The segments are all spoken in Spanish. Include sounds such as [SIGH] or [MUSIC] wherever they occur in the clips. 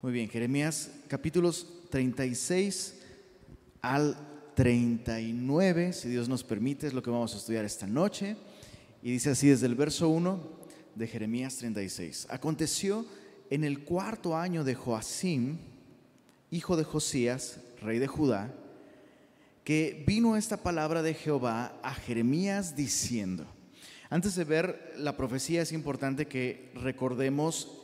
Muy bien, Jeremías capítulos 36 al 39, si Dios nos permite, es lo que vamos a estudiar esta noche. Y dice así desde el verso 1 de Jeremías 36. Aconteció en el cuarto año de Joacim, hijo de Josías, rey de Judá, que vino esta palabra de Jehová a Jeremías diciendo, antes de ver la profecía es importante que recordemos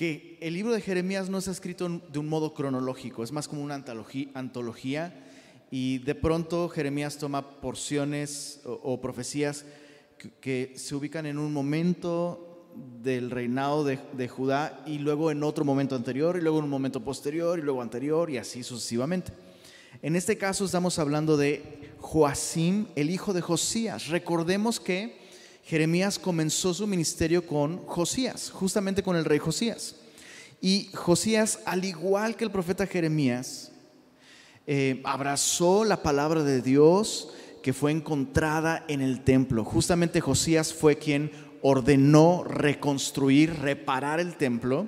que el libro de Jeremías no está escrito de un modo cronológico, es más como una antología, y de pronto Jeremías toma porciones o, profecías que, se ubican en un momento del reinado de, de, Judá y luego en otro momento anterior y luego en un momento posterior y luego anterior y así sucesivamente. En este caso estamos hablando de Joacim, el hijo de Josías. Recordemos que Jeremías comenzó su ministerio con Josías, justamente con el rey Josías. Y Josías, al igual que el profeta Jeremías, eh, abrazó la palabra de Dios que fue encontrada en el templo. Justamente Josías fue quien ordenó reconstruir, reparar el templo,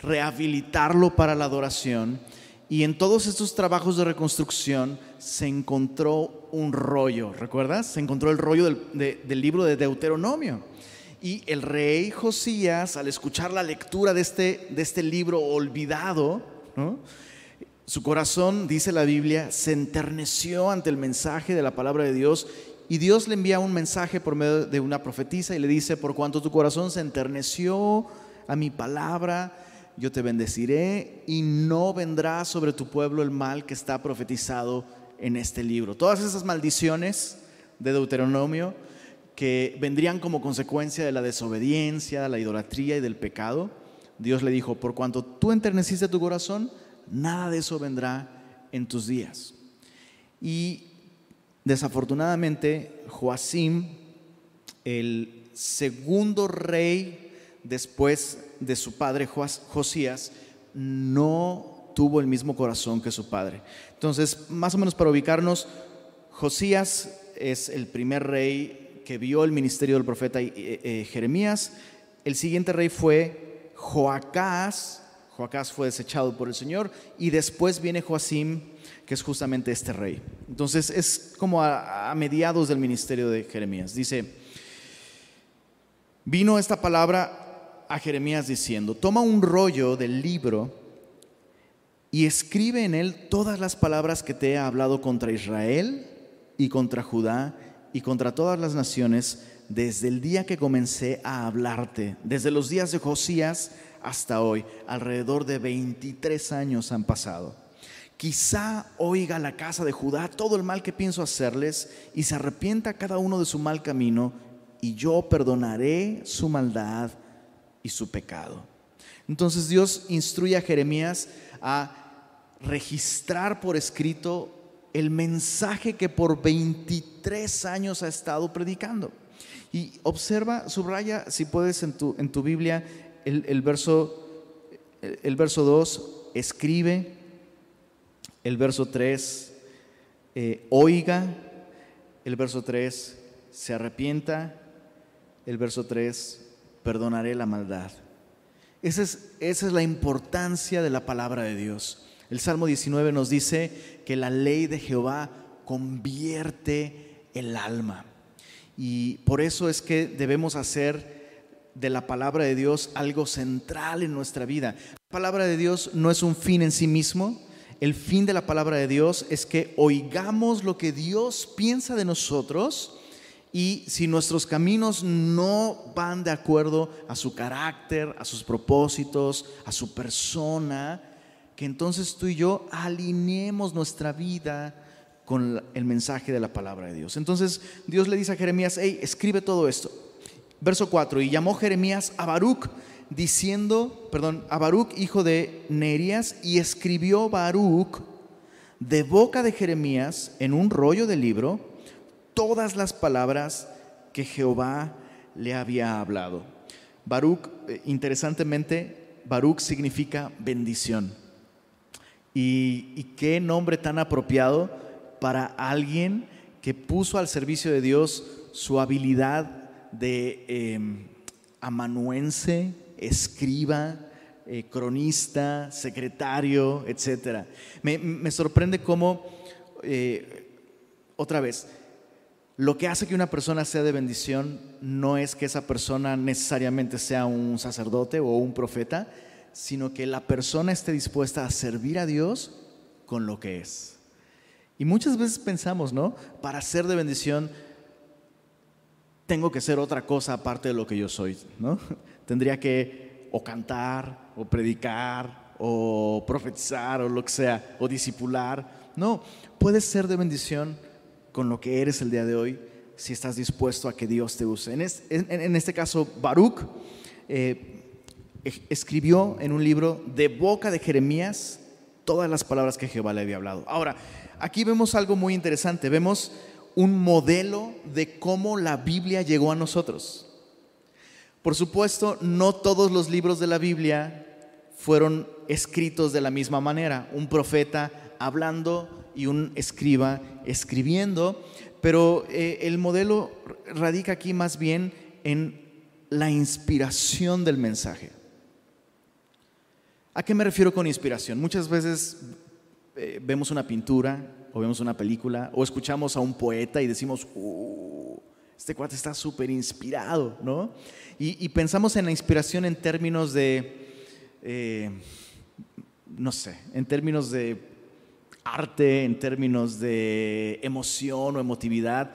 rehabilitarlo para la adoración y en todos estos trabajos de reconstrucción se encontró un rollo, ¿recuerdas? Se encontró el rollo del, libro de Deuteronomio. Y el rey Josías, al escuchar la lectura de este, de este libro olvidado, su corazón, dice la Biblia, se enterneció ante el mensaje de la palabra de Dios y Dios le envía un mensaje por medio de una profetisa y le dice, por cuanto tu corazón se enterneció a mi palabra, yo te bendeciré y no vendrá sobre tu pueblo el mal que está profetizado en este libro. Todas esas maldiciones de Deuteronomio que vendrían como consecuencia de la desobediencia, la idolatría y del pecado, Dios le dijo, por cuanto tú enterneciste tu corazón, nada de eso vendrá en tus días. Y desafortunadamente, Joacim, el segundo rey después de su padre Josías, no tuvo el mismo corazón que su padre. Entonces, más o menos para ubicarnos, Josías es el primer rey que vio el ministerio del profeta eh, eh, Jeremías. El siguiente rey fue Joacás. Joacás fue desechado por el Señor. Y después viene Joacim, que es justamente este rey. Entonces, es como a mediados del ministerio de Jeremías. Dice, vino esta palabra a Jeremías diciendo, toma un rollo del libro y escribe en él todas las palabras que te he hablado contra Israel y contra Judá y contra todas las naciones desde el día que comencé a hablarte, desde los días de Josías hasta hoy, alrededor de 23 años han pasado. Quizá oiga la casa de Judá todo el mal que pienso hacerles y se arrepienta cada uno de su mal camino y yo perdonaré su maldad y su pecado. Entonces Dios instruye a Jeremías a registrar por escrito el mensaje que por 23 años ha estado predicando. Y observa, subraya, si puedes en tu, en tu Biblia, el, verso, el verso 2, escribe, el verso 3, eh, oiga, el verso 3, se arrepienta, el verso 3, perdonaré la maldad. Esa es, esa es la importancia de la palabra de Dios. El Salmo 19 nos dice que la ley de Jehová convierte el alma. Y por eso es que debemos hacer de la palabra de Dios algo central en nuestra vida. La palabra de Dios no es un fin en sí mismo. El fin de la palabra de Dios es que oigamos lo que Dios piensa de nosotros y si nuestros caminos no van de acuerdo a su carácter, a sus propósitos, a su persona, que entonces tú y yo alineemos nuestra vida con el mensaje de la palabra de Dios. Entonces Dios le dice a Jeremías, hey, escribe todo esto. Verso 4, y llamó Jeremías a Baruch, diciendo, perdón, a Baruch, hijo de Nerías, y escribió Baruch de boca de Jeremías en un rollo de libro todas las palabras que Jehová le había hablado. Baruch, eh, interesantemente, Baruch significa bendición. Y, qué nombre tan apropiado para alguien que puso al servicio de Dios su habilidad de em, amanuense, escriba, eh, cronista, secretario, etc. Me, sorprende cómo, eh, otra vez, lo que hace que una persona sea de bendición no es que esa persona necesariamente sea un sacerdote o un profeta, sino que la persona esté dispuesta a servir a Dios con lo que es. Y muchas veces pensamos, ¿no? Para ser de bendición tengo que ser otra cosa aparte de lo que yo soy, ¿no? [LAUGHS] Tendría que o cantar, o predicar, o profetizar, o lo que sea, o discipular. No, puedes ser de bendición con lo que eres el día de hoy si estás dispuesto a que Dios te use. En, este caso, Baruch eh, escribió en un libro de boca de Jeremías todas las palabras que Jehová le había hablado. Ahora, aquí vemos algo muy interesante. Vemos un modelo de cómo la Biblia llegó a nosotros. Por supuesto, no todos los libros de la Biblia fueron escritos de la misma manera. Un profeta hablando y un escriba escribiendo, pero eh, el modelo radica aquí más bien en la inspiración del mensaje. ¿A qué me refiero con inspiración? Muchas veces eh, vemos una pintura o vemos una película o escuchamos a un poeta y decimos, uh, este cuate está súper inspirado, ¿no? Y, pensamos en la inspiración en términos de, eh, no sé, en términos de arte, en términos de emoción o emotividad,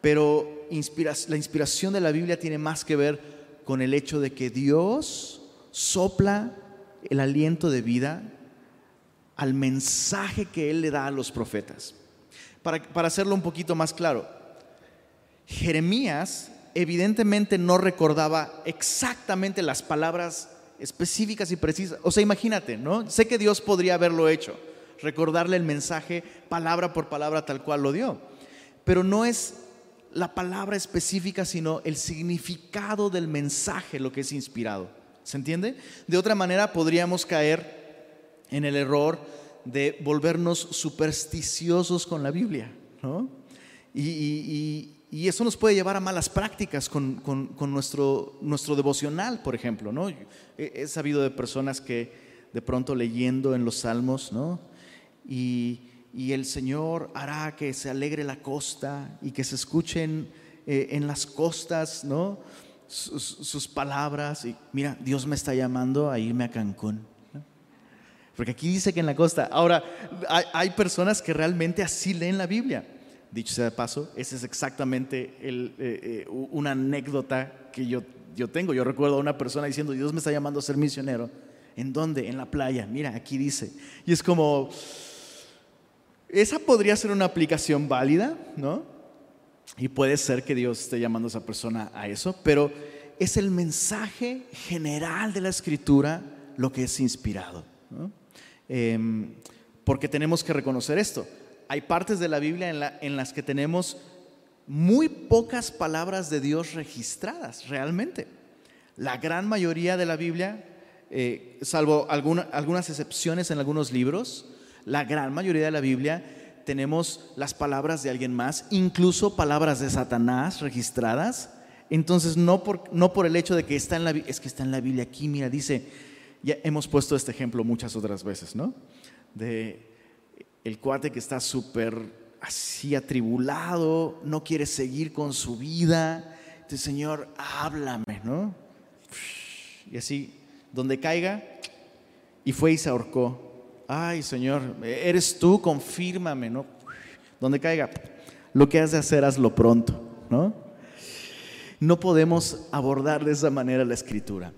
pero la inspiración de la Biblia tiene más que ver con el hecho de que Dios sopla el aliento de vida al mensaje que Él le da a los profetas. Para, para hacerlo un poquito más claro, Jeremías evidentemente no recordaba exactamente las palabras específicas y precisas. O sea, imagínate, ¿no? Sé que Dios podría haberlo hecho recordarle el mensaje palabra por palabra tal cual lo dio. Pero no es la palabra específica, sino el significado del mensaje lo que es inspirado. ¿Se entiende? De otra manera podríamos caer en el error de volvernos supersticiosos con la Biblia. Y, eso nos puede llevar a malas prácticas con, nuestro, nuestro devocional, por ejemplo. ¿no? He, sabido de personas que de pronto leyendo en los salmos, ¿no? y, el Señor hará que se alegre la costa y que se escuchen eh, en las costas, ¿no? Sus, palabras. Y mira, Dios me está llamando a irme a Cancún. Porque aquí dice que en la costa. Ahora, hay, personas que realmente así leen la Biblia. Dicho sea de paso, esa es exactamente el, eh, eh, una anécdota que yo, yo tengo. Yo recuerdo a una persona diciendo, Dios me está llamando a ser misionero. ¿En dónde? En la playa. Mira, aquí dice. Y es como, esa podría ser una aplicación válida, ¿no? Y puede ser que Dios esté llamando a esa persona a eso, pero es el mensaje general de la escritura lo que es inspirado. Em, porque tenemos que reconocer esto. Hay partes de la Biblia en, las que tenemos muy pocas palabras de Dios registradas realmente. La gran mayoría de la Biblia, eh, salvo algunas excepciones en algunos libros, la gran mayoría de la Biblia tenemos las palabras de alguien más, incluso palabras de Satanás registradas. Entonces, no por, no por el hecho de que está en la es que está en la Biblia aquí, mira, dice, ya hemos puesto este ejemplo muchas otras veces, ¿no? De el cuate que está súper así atribulado, no quiere seguir con su vida. Dice, Señor, háblame, ¿no? Y así, donde caiga, y fue y se ahorcó ay Señor, eres tú, confírmame, ¿no? Donde caiga, lo que has de hacer, hazlo pronto, ¿no? No podemos abordar de esa manera la escritura.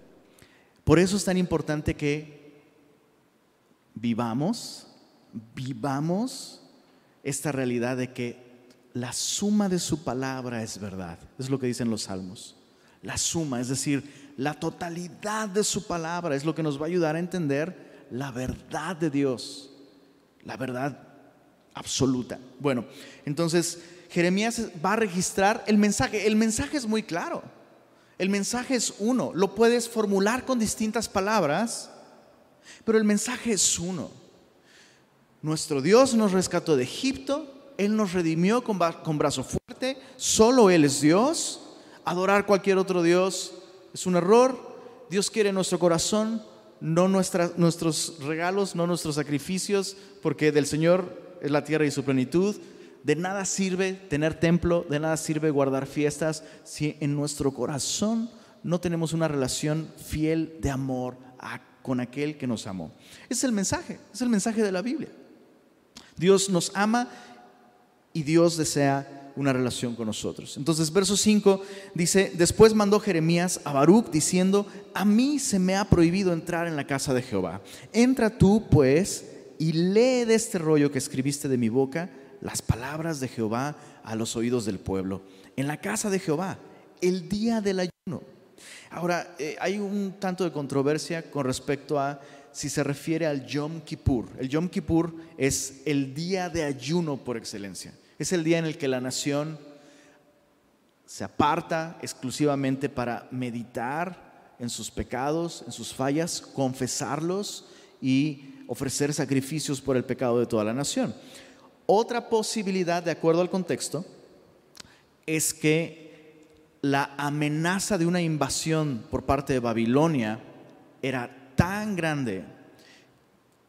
Por eso es tan importante que vivamos, vivamos esta realidad de que la suma de su palabra es verdad. Es lo que dicen los salmos. La suma, es decir, la totalidad de su palabra es lo que nos va a ayudar a entender la verdad de Dios, la verdad absoluta. Bueno, entonces Jeremías va a registrar el mensaje. El mensaje es muy claro. El mensaje es uno. Lo puedes formular con distintas palabras, pero el mensaje es uno. Nuestro Dios nos rescató de Egipto, Él nos redimió con, brazo fuerte, solo Él es Dios. Adorar cualquier otro Dios es un error. Dios quiere nuestro corazón no nuestros regalos, no nuestros sacrificios, porque del Señor es la tierra y su plenitud. De nada sirve tener templo, de nada sirve guardar fiestas si en nuestro corazón no tenemos una relación fiel de amor con aquel que nos amó. Es el mensaje, es el mensaje de la Biblia. Dios nos ama y Dios desea una relación con nosotros. Entonces, verso 5 dice, después mandó Jeremías a Baruch diciendo, a mí se me ha prohibido entrar en la casa de Jehová. Entra tú, pues, y lee de este rollo que escribiste de mi boca las palabras de Jehová a los oídos del pueblo. En la casa de Jehová, el día del ayuno. Ahora, eh, hay un tanto de controversia con respecto a si se refiere al Yom Kippur. El Yom Kippur es el día de ayuno por excelencia. Es el día en el que la nación se aparta exclusivamente para meditar en sus pecados, en sus fallas, confesarlos y ofrecer sacrificios por el pecado de toda la nación. Otra posibilidad, de acuerdo al contexto, es que la amenaza de una invasión por parte de Babilonia era tan grande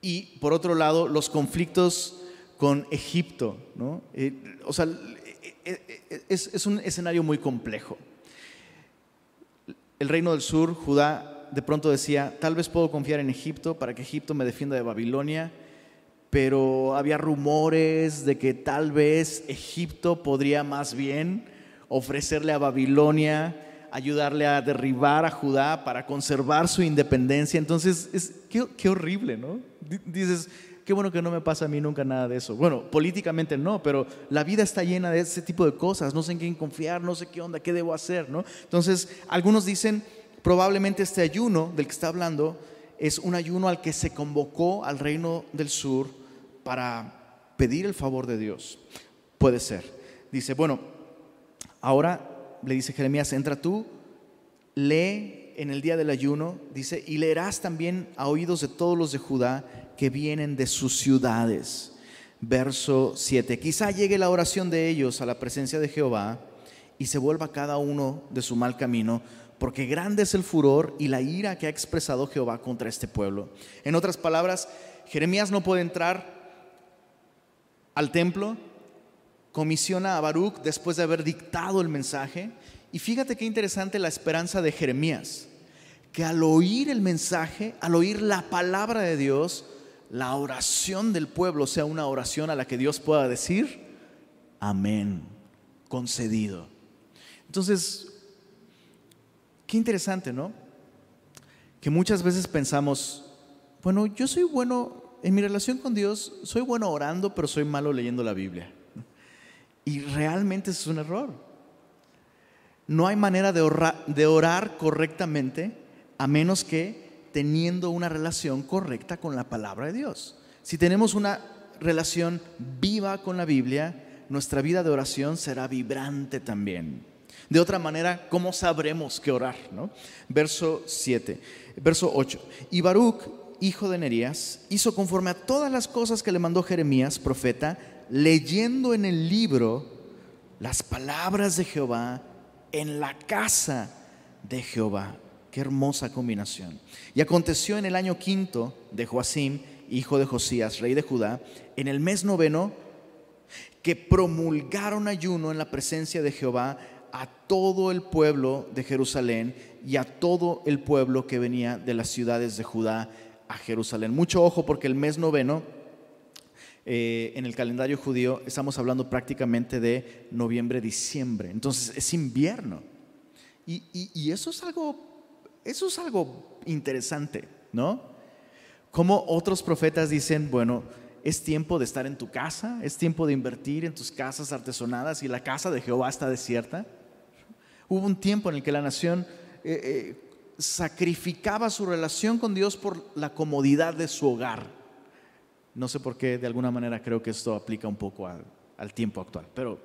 y por otro lado los conflictos con Egipto, ¿no? Eh, o sea, eh, eh, es un escenario muy complejo. El reino del sur, Judá, de pronto decía, tal vez puedo confiar en Egipto para que Egipto me defienda de Babilonia pero había rumores de que tal vez Egipto podría más bien ofrecerle a Babilonia, ayudarle a derribar a Judá para conservar su independencia. Entonces, es, qué, horrible, ¿no? Dices, qué bueno que no me pasa a mí nunca nada de eso. Bueno, políticamente no, pero la vida está llena de ese tipo de cosas. No sé en quién confiar, no sé qué onda, qué debo hacer, ¿no? Entonces, algunos dicen, probablemente este ayuno del que está hablando es un ayuno al que se convocó al reino del sur para pedir el favor de Dios. Puede ser. Dice, bueno, ahora le dice Jeremías, entra tú, lee en el día del ayuno, dice, y leerás también a oídos de todos los de Judá que vienen de sus ciudades. Verso 7. Quizá llegue la oración de ellos a la presencia de Jehová y se vuelva cada uno de su mal camino, porque grande es el furor y la ira que ha expresado Jehová contra este pueblo. En otras palabras, Jeremías no puede entrar al templo, comisiona a Baruch después de haber dictado el mensaje. Y fíjate qué interesante la esperanza de Jeremías, que al oír el mensaje, al oír la palabra de Dios, la oración del pueblo sea una oración a la que Dios pueda decir, amén, concedido. Entonces, Qué interesante, ¿no? Que muchas veces pensamos, bueno, yo soy bueno en mi relación con Dios, soy bueno orando, pero soy malo leyendo la Biblia. Y realmente es un error. No hay manera de orar, correctamente a menos que teniendo una relación correcta con la palabra de Dios. Si tenemos una relación viva con la Biblia, nuestra vida de oración será vibrante también. De otra manera, ¿cómo sabremos qué orar? ¿no? Verso 7, verso 8. Y Baruch, hijo de Nerías, hizo conforme a todas las cosas que le mandó Jeremías, profeta, leyendo en el libro las palabras de Jehová en la casa de Jehová. Qué hermosa combinación. Y aconteció en el año quinto de Joacim, hijo de Josías, rey de Judá, en el mes noveno, que promulgaron ayuno en la presencia de Jehová a todo el pueblo de Jerusalén y a todo el pueblo que venía de las ciudades de Judá a Jerusalén. Mucho ojo porque el mes noveno eh, en el calendario judío estamos hablando prácticamente de noviembre, diciembre. Entonces es invierno. Y, eso es algo, eso es algo interesante, ¿no? Como otros profetas dicen, bueno, es tiempo de estar en tu casa, es tiempo de invertir en tus casas artesonadas y la casa de Jehová está desierta. Hubo un tiempo en el que la nación eh, eh, sacrificaba su relación con Dios por la comodidad de su hogar. No sé por qué, de alguna manera creo que esto aplica un poco al, al tiempo actual. Pero,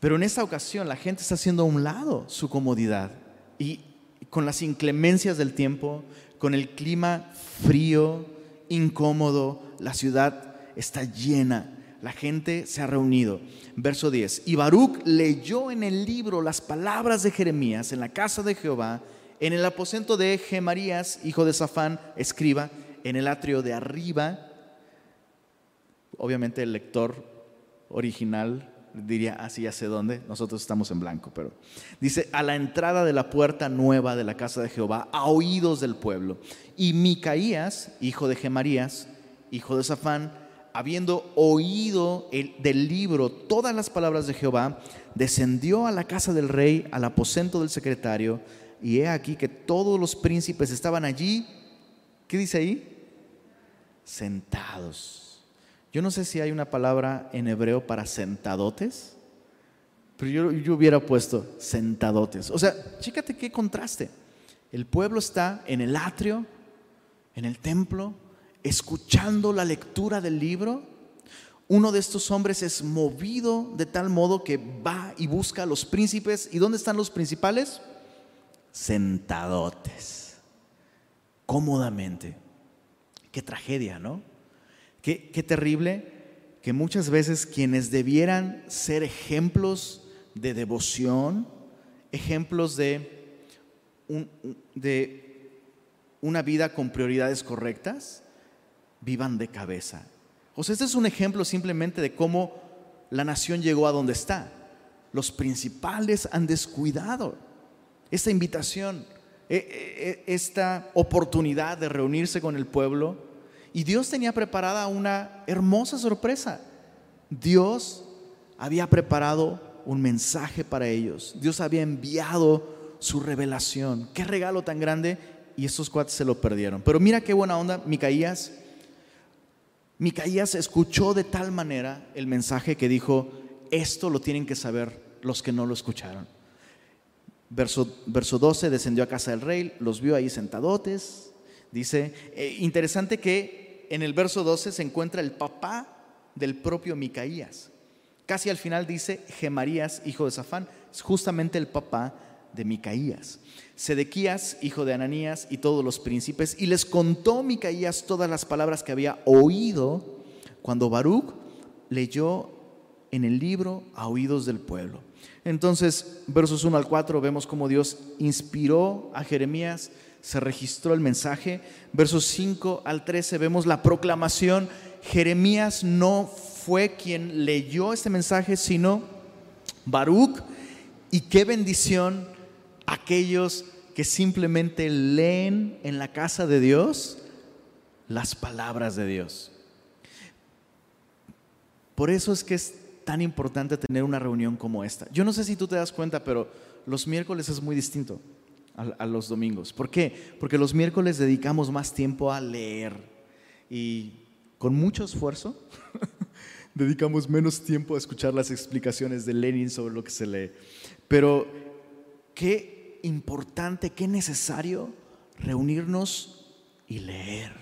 pero en esta ocasión la gente está haciendo a un lado su comodidad y con las inclemencias del tiempo, con el clima frío, incómodo, la ciudad está llena la gente se ha reunido. Verso 10. Y Baruch leyó en el libro las palabras de Jeremías en la casa de Jehová en el aposento de Gemarías, hijo de Safán, escriba, en el atrio de arriba, obviamente el lector original diría, así ya sé dónde, nosotros estamos en blanco, pero dice, a la entrada de la puerta nueva de la casa de Jehová, a oídos del pueblo. Y Micaías, hijo de Gemarías, hijo de Safán, habiendo oído el, del libro todas las palabras de Jehová, descendió a la casa del rey, al aposento del secretario, y he aquí que todos los príncipes estaban allí, ¿qué dice ahí? Sentados. Yo no sé si hay una palabra en hebreo para sentadotes, pero yo, yo hubiera puesto sentadotes. O sea, chécate qué contraste. El pueblo está en el atrio, en el templo, escuchando la lectura del libro, uno de estos hombres es movido de tal modo que va y busca a los príncipes. ¿Y dónde están los principales? Sentadotes, cómodamente. Qué tragedia, ¿no? Qué, terrible que muchas veces quienes debieran ser ejemplos de devoción, ejemplos de, una vida con prioridades correctas, vivan de cabeza. O este es un ejemplo simplemente de cómo la nación llegó a donde está. Los principales han descuidado esta invitación, e, e, e, esta oportunidad de reunirse con el pueblo. Y Dios tenía preparada una hermosa sorpresa. Dios había preparado un mensaje para ellos. Dios había enviado su revelación. Qué regalo tan grande. Y estos cuates se lo perdieron. Pero mira qué buena onda, Micaías Micaías escuchó de tal manera el mensaje que dijo, esto lo tienen que saber los que no lo escucharon. Verso, verso 12, descendió a casa del rey, los vio ahí sentadotes. Dice, eh, interesante que en el verso 12 se encuentra el papá del propio Micaías. Casi al final dice Gemarías, hijo de Safán, es justamente el papá de Micaías. Sedequías, hijo de Ananías, y todos los príncipes, y les contó Micaías todas las palabras que había oído cuando Baruch leyó en el libro a oídos del pueblo. Entonces, versos 1 al 4, vemos cómo Dios inspiró a Jeremías, se registró el mensaje. Versos 5 al 13, vemos la proclamación. Jeremías no fue quien leyó este mensaje, sino Baruch. Y qué bendición aquellos que simplemente leen en la casa de Dios las palabras de Dios. Por eso es que es tan importante tener una reunión como esta. Yo no sé si tú te das cuenta, pero los miércoles es muy distinto a, los domingos. ¿Por qué? Porque los miércoles dedicamos más tiempo a leer y con mucho esfuerzo [LAUGHS] dedicamos menos tiempo a escuchar las explicaciones de Lenin sobre lo que se lee. Pero qué importante, qué necesario reunirnos y leer.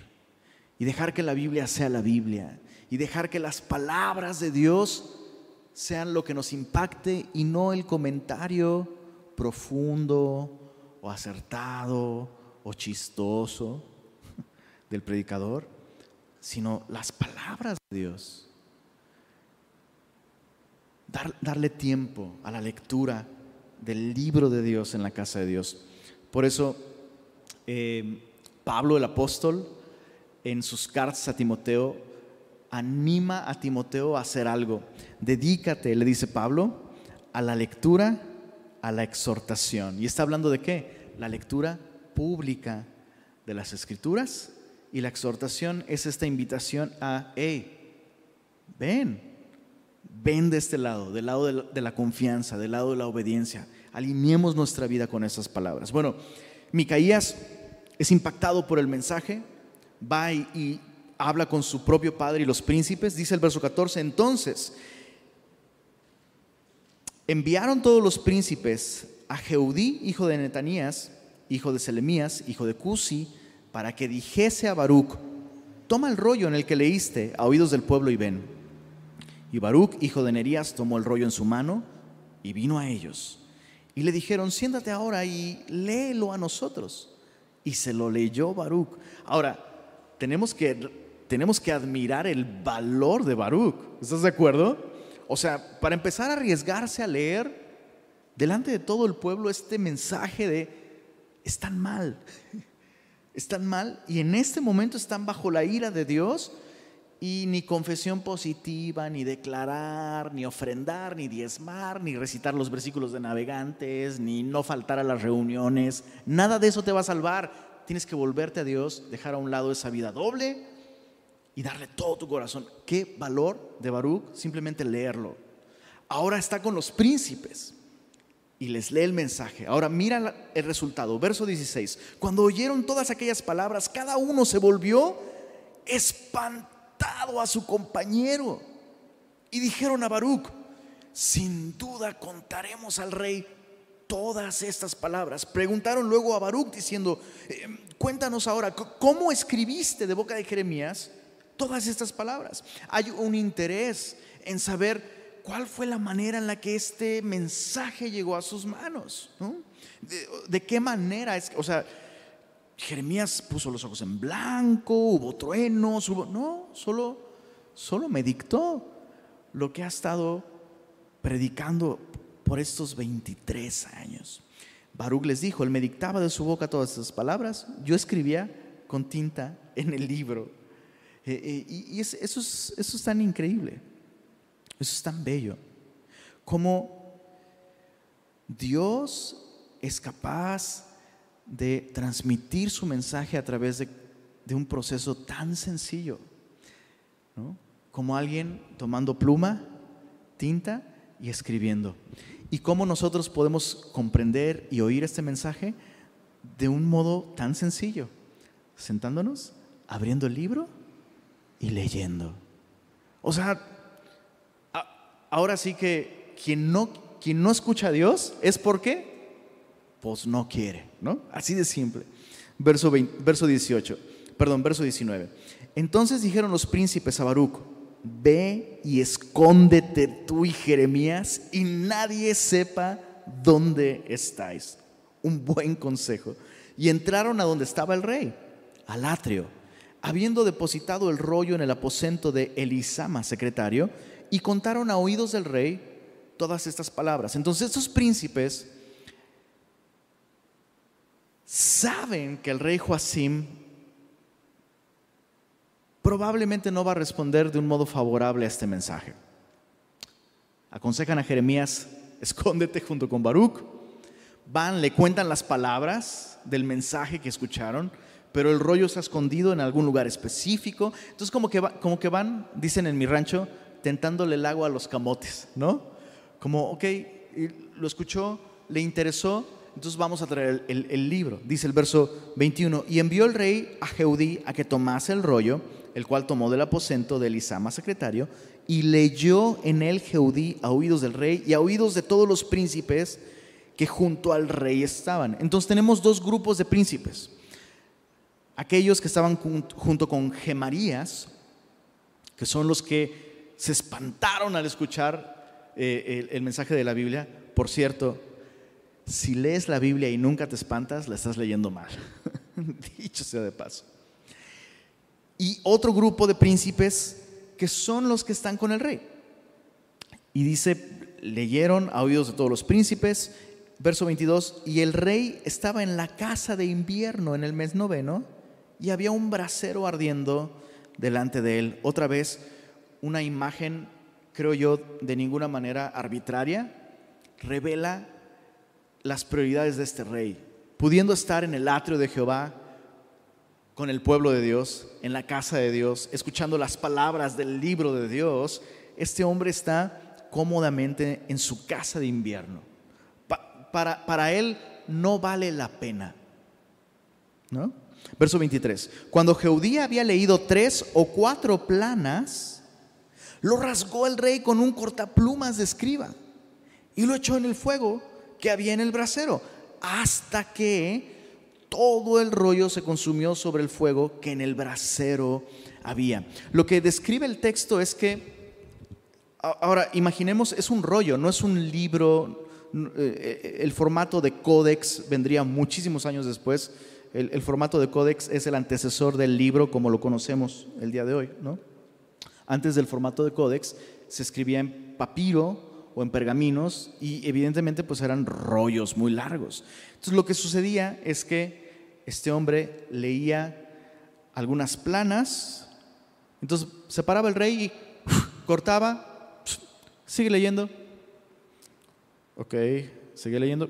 Y dejar que la Biblia sea la Biblia. Y dejar que las palabras de Dios sean lo que nos impacte y no el comentario profundo o acertado o chistoso [LAUGHS] del predicador, sino las palabras de Dios. darle tiempo a la lectura del libro de Dios en la casa de Dios. Por eso eh, Pablo el apóstol en sus cartas a Timoteo anima a Timoteo a hacer algo. Dedícate, le dice Pablo, a la lectura, a la exhortación. ¿Y está hablando de qué? La lectura pública de las escrituras y la exhortación es esta invitación a, hey, ven, ven de este lado, del lado de la confianza, del lado de la obediencia. Alineemos nuestra vida con esas palabras. Bueno, Micaías es impactado por el mensaje, va y, habla con su propio padre y los príncipes, dice el verso 14, entonces enviaron todos los príncipes a Jeudí, hijo de Netanías, hijo de Selemías, hijo de Cusi, para que dijese a Baruch, toma el rollo en el que leíste a oídos del pueblo y ven. Y Baruch, hijo de Nerías, tomó el rollo en su mano y vino a ellos. Y le dijeron, siéntate ahora y léelo a nosotros. Y se lo leyó Baruch. Ahora, tenemos que, tenemos que admirar el valor de Baruch. ¿Estás de acuerdo? O sea, para empezar a arriesgarse a leer delante de todo el pueblo este mensaje de están mal. [LAUGHS] Están mal y en este momento están bajo la ira de Dios y ni confesión positiva, ni declarar, ni ofrendar, ni diezmar, ni recitar los versículos de navegantes, ni no faltar a las reuniones. Nada de eso te va a salvar. Tienes que volverte a Dios, dejar a un lado esa vida doble y darle todo tu corazón. Qué valor de Baruch simplemente leerlo. Ahora está con los príncipes y les lee el mensaje. Ahora mira el resultado, verso 16. Cuando oyeron todas aquellas palabras, cada uno se volvió espantado a su compañero y dijeron a Baruch, sin duda contaremos al rey todas estas palabras. Preguntaron luego a Baruch diciendo, eh, cuéntanos ahora, ¿cómo escribiste de boca de Jeremías todas estas palabras? Hay un interés en saber cuál fue la manera en la que este mensaje llegó a sus manos. De, qué manera o sea, Jeremías puso los ojos en blanco, hubo truenos, hubo, no, solo, solo me dictó lo que ha estado predicando por estos 23 años. Baruch les dijo, él me dictaba de su boca todas estas palabras, yo escribía con tinta en el libro. Eh, eh, y eso es, eso es tan increíble. Eso es tan bello. Como Dios es capaz de transmitir su mensaje a través de, un proceso tan sencillo. Como alguien tomando pluma, tinta y escribiendo. Y cómo nosotros podemos comprender y oír este mensaje de un modo tan sencillo. Sentándonos, abriendo el libro y leyendo. O sea, ahora sí que quien no, quien no escucha a Dios es porque, pues no quiere, ¿no? Así de simple. Verso, verso 18, perdón, verso 19. Entonces dijeron los príncipes a Baruch, ve y escóndete tú y Jeremías y nadie sepa dónde estáis. Un buen consejo. Y entraron a donde estaba el rey, al atrio. Habiendo depositado el rollo en el aposento de Elisama, secretario, y contaron a oídos del rey todas estas palabras. Entonces estos príncipes saben que el rey Joacim probablemente no va a responder de un modo favorable a este mensaje. Aconsejan a Jeremías, [LAUGHS] escóndete junto con Baruch. Van, le cuentan las palabras del mensaje que escucharon, pero el rollo está escondido en algún lugar específico. Entonces como que, como que van, dicen en mi rancho, tentándole el agua a los camotes, ¿no? Como, ok, lo escuchó, le interesó, entonces vamos a traer el, libro. Dice el verso 21, y envió el rey a Jeudí a que tomase el rollo, el cual tomó del aposento de Elisama, secretario, y leyó en él Jeudí a oídos del rey y a oídos de todos los príncipes que junto al rey estaban. Entonces tenemos dos grupos de príncipes. Aquellos que estaban junto con Gemarías, que son los que se espantaron al escuchar eh, el, mensaje de la Biblia. Por cierto, si lees la Biblia y nunca te espantas, la estás leyendo mal. [LAUGHS] Dicho sea de paso. Y otro grupo de príncipes que son los que están con el rey. Y dice, leyeron a oídos de todos los príncipes, verso 22, y el rey estaba en la casa de invierno en el mes noveno y había un brasero ardiendo delante de él. Otra vez, una imagen, creo yo, de ninguna manera arbitraria, revela las prioridades de este rey. Pudiendo estar en el atrio de Jehová con el pueblo de Dios, en la casa de Dios, escuchando las palabras del libro de Dios, este hombre está cómodamente en su casa de invierno. para, para él no vale la pena. ¿No? Verso 23. Cuando Jeudía había leído tres o cuatro planas, lo rasgó el rey con un cortaplumas de escriba y lo echó en el fuego que había en el brasero, hasta que todo el rollo se consumió sobre el fuego que en el brasero había. Lo que describe el texto es que, ahora imaginemos, es un rollo, no es un libro, eh, eh, el formato de códex vendría muchísimos años después. El, formato de códex es el antecesor del libro como lo conocemos el día de hoy, ¿no? Antes del formato de códex se escribía en papiro o en pergaminos y evidentemente pues eran rollos muy largos. Entonces lo que sucedía es que este hombre leía algunas planas, entonces se paraba el rey y cortaba, sigue leyendo, ok, sigue leyendo,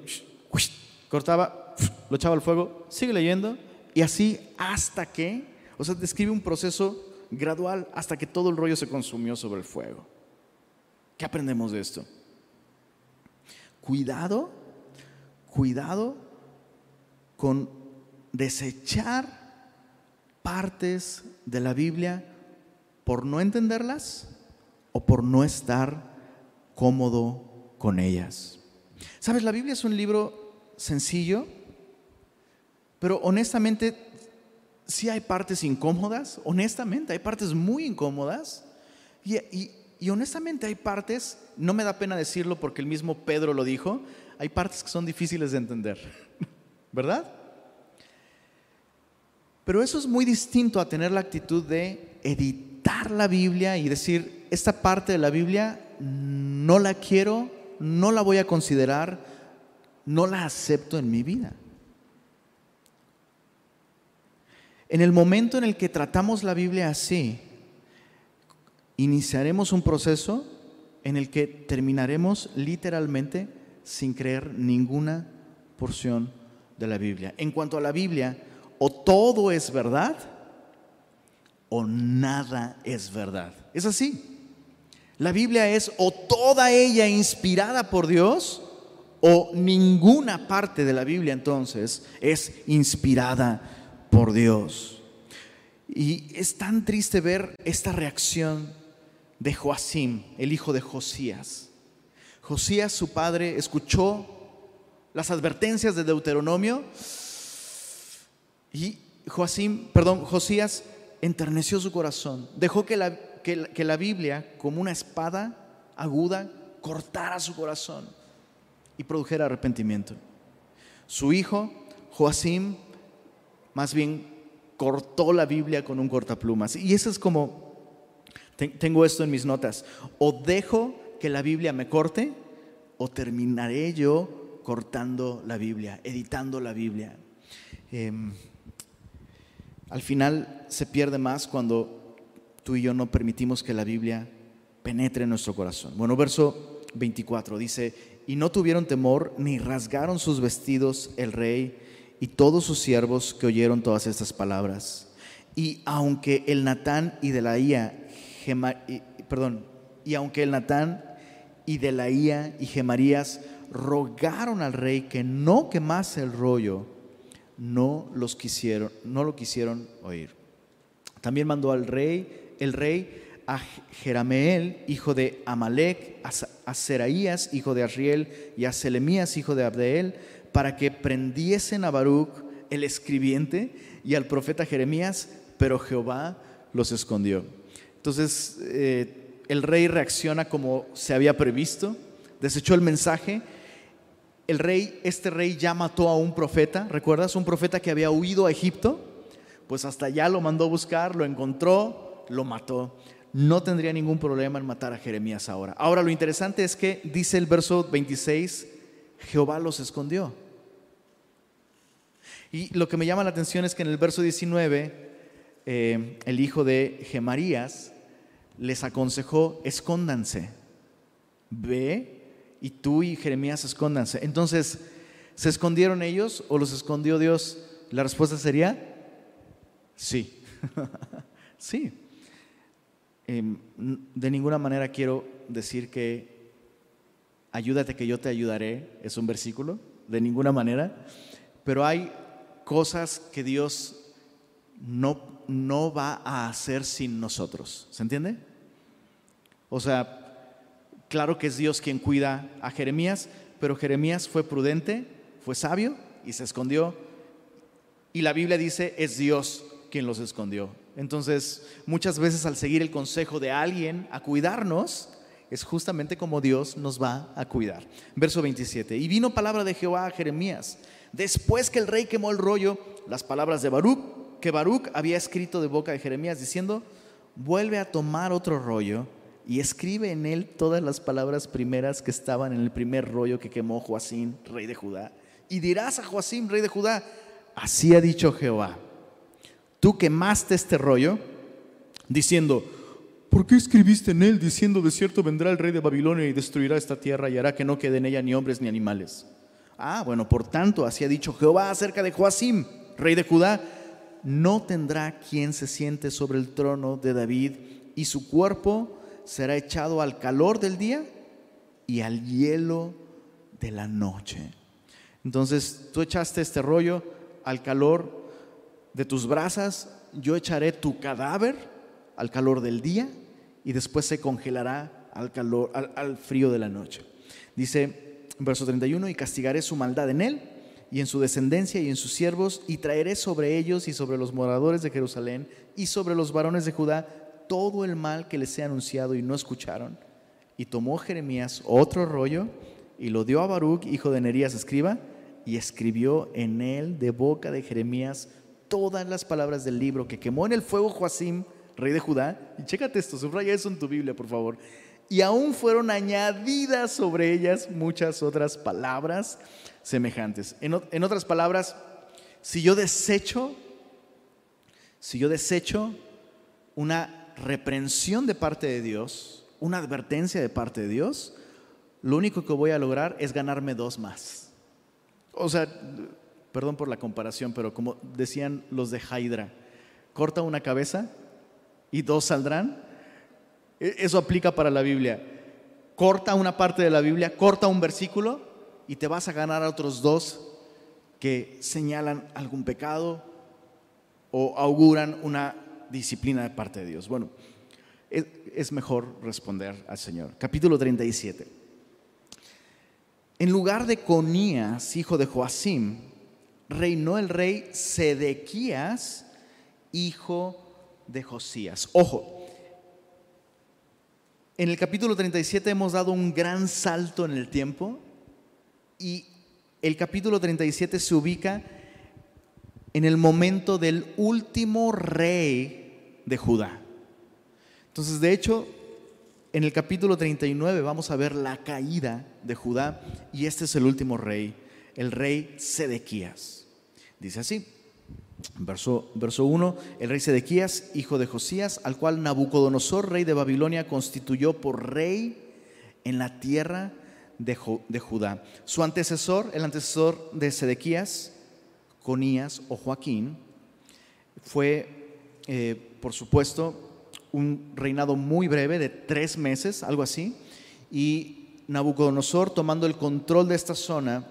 cortaba, lo echaba al fuego, sigue leyendo y así hasta que, o sea, describe un proceso gradual hasta que todo el rollo se consumió sobre el fuego. ¿Qué aprendemos de esto? Cuidado, cuidado con desechar partes de la Biblia por no entenderlas o por no estar cómodo con ellas. Sabes, la Biblia es un libro sencillo, pero honestamente sí hay partes incómodas, honestamente hay partes muy incómodas y, y honestamente hay partes, no me da pena decirlo porque el mismo Pedro lo dijo, hay partes que son difíciles de entender, [LAUGHS] ¿verdad? Pero eso es muy distinto a tener la actitud de editar la Biblia y decir, esta parte de la Biblia no la quiero, no la voy a considerar, no la acepto en mi vida. En el momento en el que tratamos la Biblia así, iniciaremos un proceso en el que terminaremos literalmente sin creer ninguna porción de la Biblia. En cuanto a la Biblia, o todo es verdad o nada es verdad. Es así. La Biblia es o toda ella inspirada por Dios o ninguna parte de la Biblia entonces es inspirada por Dios. Y es tan triste ver esta reacción de Joacim, el hijo de Josías. Josías, su padre, escuchó las advertencias de Deuteronomio y Joacim, perdón, Josías enterneció su corazón, dejó que la, que la Biblia, como una espada aguda, cortara su corazón y produjera arrepentimiento. Su hijo, Joacim, más bien cortó la Biblia con un cortaplumas. Y eso es como, tengo esto en mis notas, o dejo que la Biblia me corte, o terminaré yo cortando la Biblia, editando la Biblia. Em, al final se pierde más cuando tú y yo no permitimos que la Biblia penetre en nuestro corazón. Bueno, verso 24 dice, y no tuvieron temor ni rasgaron sus vestidos el rey y todos sus siervos que oyeron todas estas palabras. Y aunque el Natán y de la Ia, perdón, y aunque el Natán y y Gemarías rogaron al rey que no quemase el rollo, no los quisieron, no lo quisieron oír. También mandó al rey, el rey a Jerameel, hijo de Amalek, a Seraías, hijo de Arriel, y a Selemías, hijo de Abdeel, para que prendiesen a Baruch, el escribiente, y al profeta Jeremías, pero Jehová los escondió. Entonces eh, el rey reacciona como se había previsto, desechó el mensaje. El rey, este rey ya mató a un profeta, ¿recuerdas? Un profeta que había huido a Egipto, pues hasta allá lo mandó a buscar, lo encontró, lo mató. No tendría ningún problema en matar a Jeremías ahora. Ahora lo interesante es que dice el verso 26, Jehová los escondió. Y lo que me llama la atención es que en el verso 19, eh, el hijo de Gemarías les aconsejó, escóndanse, ve y tú y Jeremías escóndanse. Entonces, ¿se escondieron ellos o los escondió Dios? La respuesta sería, sí, [LAUGHS] sí. Em, de ninguna manera quiero decir que ayúdate que yo te ayudaré, es un versículo, de ninguna manera, pero hay cosas que Dios no, no va a hacer sin nosotros, ¿se entiende? O sea, claro que es Dios quien cuida a Jeremías, pero Jeremías fue prudente, fue sabio y se escondió. Y la Biblia dice, es Dios quien los escondió. Entonces, muchas veces al seguir el consejo de alguien a cuidarnos, es justamente como Dios nos va a cuidar. Verso 27. Y vino palabra de Jehová a Jeremías, después que el rey quemó el rollo, las palabras de Baruch, que Baruch había escrito de boca de Jeremías, diciendo, vuelve a tomar otro rollo y escribe en él todas las palabras primeras que estaban en el primer rollo que quemó Joacín, rey de Judá. Y dirás a Joacín, rey de Judá, así ha dicho Jehová, tú quemaste este rollo diciendo, ¿por qué escribiste en él diciendo, de cierto vendrá el rey de Babilonia y destruirá esta tierra y hará que no quede en ella ni hombres ni animales? Ah, bueno, por tanto, así ha dicho Jehová acerca de Joacim, rey de Judá, no tendrá quien se siente sobre el trono de David y su cuerpo será echado al calor del día y al hielo de la noche. Entonces tú echaste este rollo al calor de tus brasas, yo echaré tu cadáver al calor del día y después se congelará al calor al, frío de la noche. Dice verso 31 y castigaré su maldad en él y en su descendencia y en sus siervos y traeré sobre ellos y sobre los moradores de Jerusalén y sobre los varones de Judá todo el mal que les he anunciado y no escucharon. Y tomó Jeremías otro rollo y lo dio a Baruch, hijo de Nerías, escriba, y escribió en él de boca de Jeremías todas las palabras del libro que quemó en el fuego Joacim, rey de Judá. Y chécate esto, subraya eso en tu Biblia, por favor. Y aún fueron añadidas sobre ellas muchas otras palabras semejantes. En, en otras palabras, si yo desecho, si yo desecho una reprensión de parte de Dios, una advertencia de parte de Dios, lo único que voy a lograr es ganarme dos más. O sea, perdón por la comparación, pero como decían los de Hydra, corta una cabeza y dos saldrán. E, eso aplica para la Biblia. Corta una parte de la Biblia, corta un versículo y te vas a ganar a otros dos que señalan algún pecado o auguran una disciplina de parte de Dios. Bueno, es, mejor responder al Señor. Capítulo 37. En lugar de Conías, hijo de Joacim, reinó el rey Sedequías, hijo de Josías. Ojo, en el capítulo 37 hemos dado un gran salto en el tiempo y el capítulo 37 se ubica en el momento del último rey de Judá. Entonces, de hecho, en el capítulo 39 vamos a ver la caída de Judá y este es el último rey, el rey Sedequías. Dice así, verso, verso 1, el rey Sedequías, hijo de Josías, al cual Nabucodonosor, rey de Babilonia, constituyó por rey en la tierra de, de Judá. Su antecesor, el antecesor de Sedequías, Conías o Joaquín, fue, eh, por supuesto, un reinado muy breve de tres meses, algo así, y Nabucodonosor, tomando el control de esta zona,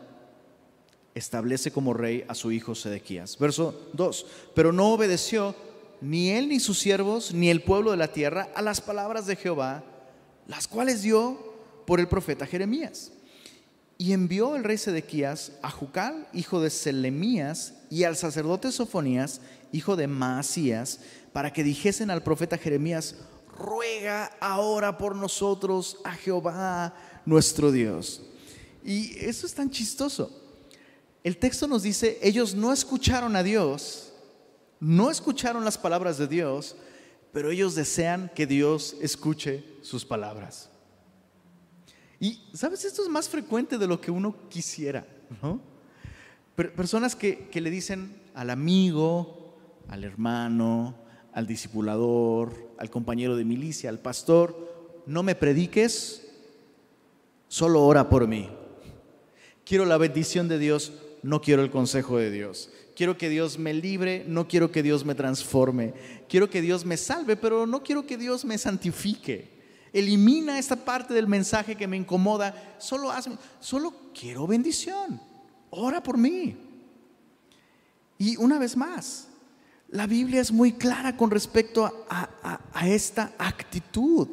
establece como rey a su hijo Sedequías. Verso 2, pero no obedeció ni él ni sus siervos, ni el pueblo de la tierra a las palabras de Jehová, las cuales dio por el profeta Jeremías. Y envió el rey Sedequías a Jucal, hijo de Selemías, y al sacerdote Sofonías, hijo de Maasías, para que dijesen al profeta Jeremías, ruega ahora por nosotros a Jehová nuestro Dios. Y eso es tan chistoso. El texto nos dice, ellos no escucharon a Dios, no escucharon las palabras de Dios, pero ellos desean que Dios escuche sus palabras. Y, ¿sabes? Esto es más frecuente de lo que uno quisiera, ¿no? Personas que, que le dicen al amigo, al hermano, al discipulador, al compañero de milicia, al pastor, no me prediques, solo ora por mí. Quiero la bendición de Dios, no quiero el consejo de Dios. Quiero que Dios me libre, no quiero que Dios me transforme. Quiero que Dios me salve, pero no quiero que Dios me santifique. Elimina esta parte del mensaje que me incomoda. Solo hazme, solo quiero bendición. Ora por mí. Y una vez más, la Biblia es muy clara con respecto a, a esta actitud.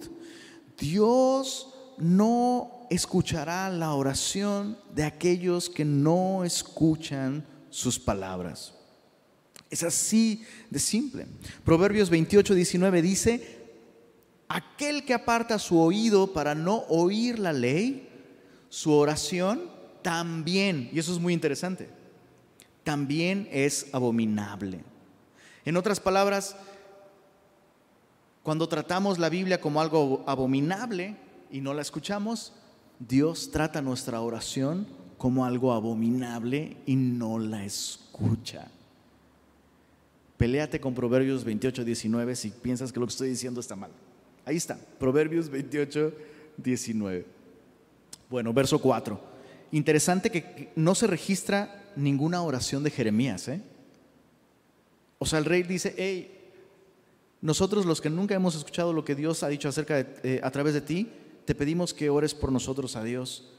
Dios no escuchará la oración de aquellos que no escuchan sus palabras. Es así de simple. Proverbios 28, 19 dice, Aquel que aparta su oído para no oír la ley, su oración también, y eso es muy interesante, también es abominable. En otras palabras, Cuando tratamos la Biblia como algo abominable y no la escuchamos, Dios trata nuestra oración como algo abominable y no la escucha. Peléate con Proverbios 28, 19 si piensas que lo que estoy diciendo está mal. Ahí está, Proverbios 28, 19. Bueno, verso 4. Interesante que no se registra ninguna oración de Jeremías. ¿eh? O sea, el rey dice, hey, nosotros los que nunca hemos escuchado lo que Dios ha dicho acerca eh, a través de ti, te pedimos que ores por nosotros a Dios.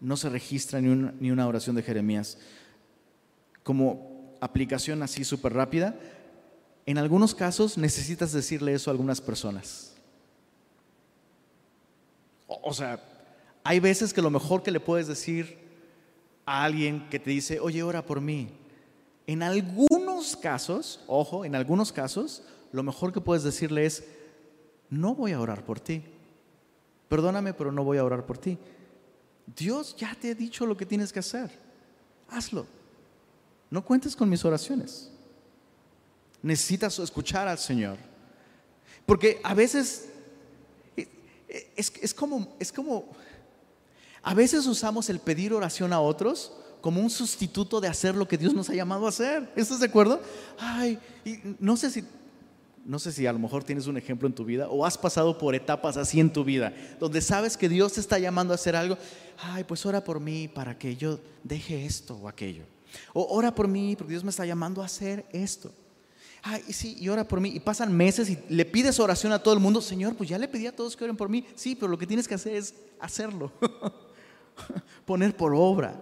No se registra ni, ni una oración de Jeremías. Como aplicación así súper rápida, en algunos casos necesitas decirle eso a algunas personas. O, sea, hay veces que lo mejor que le puedes decir a alguien que te dice, oye, ora por mí. En algunos casos, ojo, en algunos casos, lo mejor que puedes decirle es, no voy a orar por ti. Perdóname, pero no voy a orar por ti. Dios ya te ha dicho lo que tienes que hacer. Hazlo. No cuentes con mis oraciones. Necesitas escuchar al Señor. Porque a veces es, como, es como, a veces usamos el pedir oración a otros como un sustituto de hacer lo que Dios nos ha llamado a hacer. ¿Estás de acuerdo? Ay, y no sé si no sé si a lo mejor tienes un ejemplo en tu vida o has pasado por etapas así en tu vida, donde sabes que Dios te está llamando a hacer algo. Ay, pues ora por mí para que yo deje esto o aquello. O ora por mí porque Dios me está llamando a hacer esto. Ay, sí, y ora por mí. Y pasan meses y le pides oración a todo el mundo. Señor, pues ya le pedí a todos que oren por mí. Sí, pero lo que tienes que hacer es hacerlo. [LAUGHS] Poner por obra.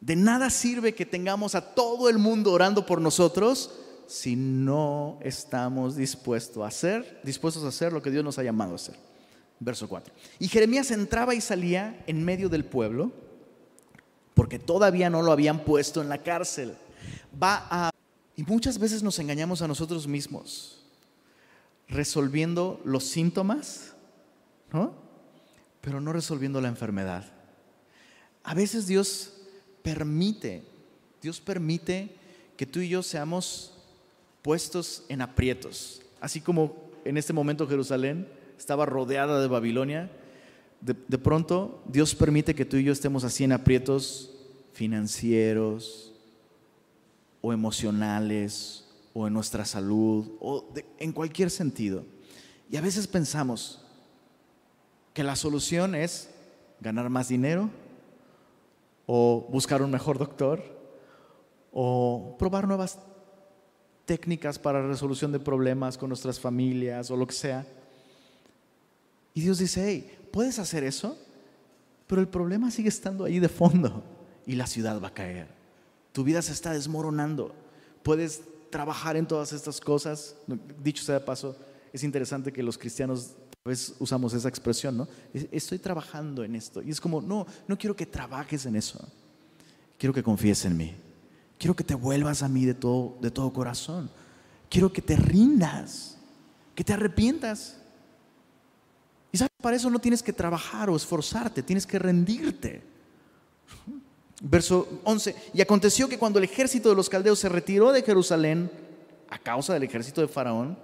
De nada sirve que tengamos a todo el mundo orando por nosotros si no estamos dispuestos a hacer, dispuestos a hacer lo que Dios nos ha llamado a hacer. Verso 4. Y Jeremías entraba y salía en medio del pueblo, porque todavía no lo habían puesto en la cárcel. Va a y muchas veces nos engañamos a nosotros mismos, resolviendo los síntomas, ¿no? Pero no resolviendo la enfermedad. A veces Dios permite, Dios permite que tú y yo seamos puestos en aprietos. Así como en este momento Jerusalén estaba rodeada de Babilonia, de, pronto Dios permite que tú y yo estemos así en aprietos financieros o emocionales o en nuestra salud o en cualquier sentido. Y a veces pensamos que la solución es ganar más dinero o buscar un mejor doctor o probar nuevas técnicas para resolución de problemas con nuestras familias o lo que sea. Y Dios dice, hey, puedes hacer eso, pero el problema sigue estando ahí de fondo y la ciudad va a caer. Tu vida se está desmoronando. Puedes trabajar en todas estas cosas. Dicho sea de paso, es interesante que los cristianos a veces usamos esa expresión, ¿no? Estoy trabajando en esto. Y es como, no, no quiero que trabajes en eso. Quiero que confíes en mí. Quiero que te vuelvas a mí de todo, de todo corazón. Quiero que te rindas, que te arrepientas. Y sabes, para eso no tienes que trabajar o esforzarte, tienes que rendirte. Verso 11, y aconteció que cuando el ejército de los caldeos se retiró de Jerusalén a causa del ejército de Faraón,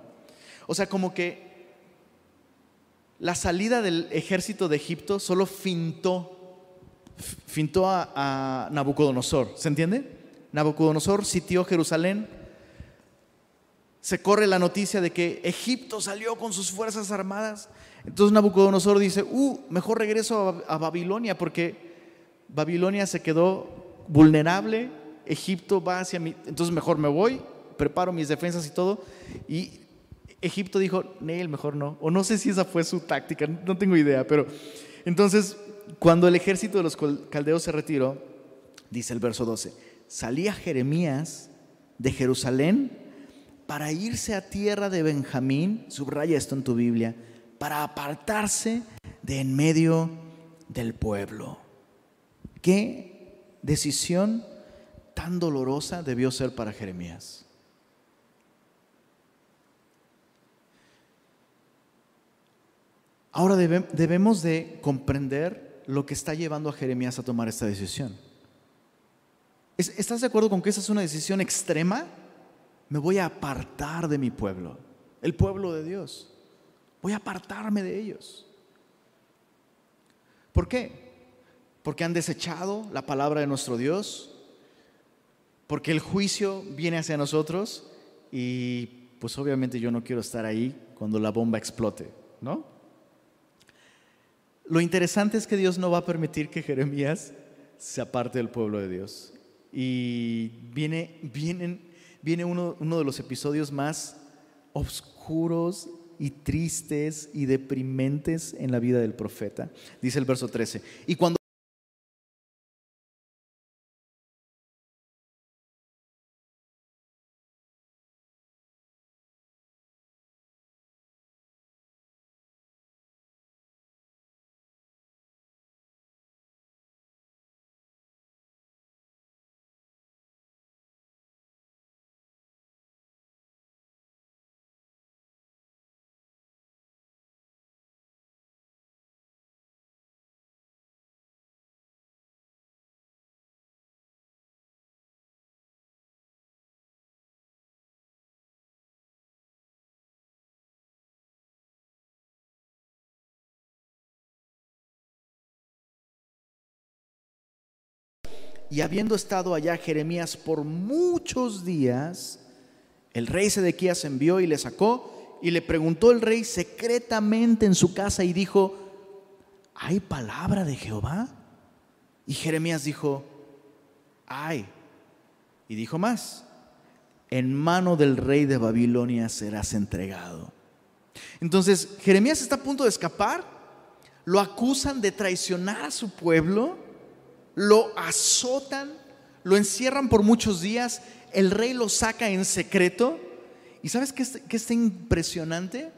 o sea, como que la salida del ejército de Egipto solo fintó, fintó a, a Nabucodonosor, ¿se entiende? Nabucodonosor sitió Jerusalén. Se corre la noticia de que Egipto salió con sus fuerzas armadas. Entonces Nabucodonosor dice, uh, mejor regreso a, Babilonia porque Babilonia se quedó vulnerable, Egipto va hacia mí, entonces mejor me voy, preparo mis defensas y todo. Y Egipto dijo, Neil, mejor no. O no sé si esa fue su táctica, no tengo idea, pero entonces cuando el ejército de los caldeos se retiró, dice el verso 12, salía Jeremías de Jerusalén para irse a tierra de Benjamín, subraya esto en tu Biblia, para apartarse de en medio del pueblo. ¿Qué decisión tan dolorosa debió ser para Jeremías? Ahora debemos de comprender lo que está llevando a Jeremías a tomar esta decisión. ¿Estás de acuerdo con que esa es una decisión extrema? Me voy a apartar de mi pueblo. el pueblo de Dios. Voy a apartarme de ellos. ¿Por qué? Porque han desechado la palabra de nuestro Dios, porque el juicio viene hacia nosotros y pues obviamente yo no quiero estar ahí cuando la bomba explote, ¿no? Lo interesante es que Dios no va a permitir que Jeremías se aparte del pueblo de Dios. Y viene, viene uno, de los episodios más oscuros y tristes y deprimentes en la vida del profeta. Dice el verso 13. Y cuando Y habiendo estado allá Jeremías por muchos días, el rey Sedequías envió y le sacó y le preguntó el rey secretamente en su casa y dijo, ¿hay palabra de Jehová? Y Jeremías dijo, hay. Y dijo más, en mano del rey de Babilonia serás entregado. Entonces, Jeremías está a punto de escapar, lo acusan de traicionar a su pueblo lo azotan, lo encierran por muchos días, el rey lo saca en secreto. ¿Y sabes qué, está impresionante?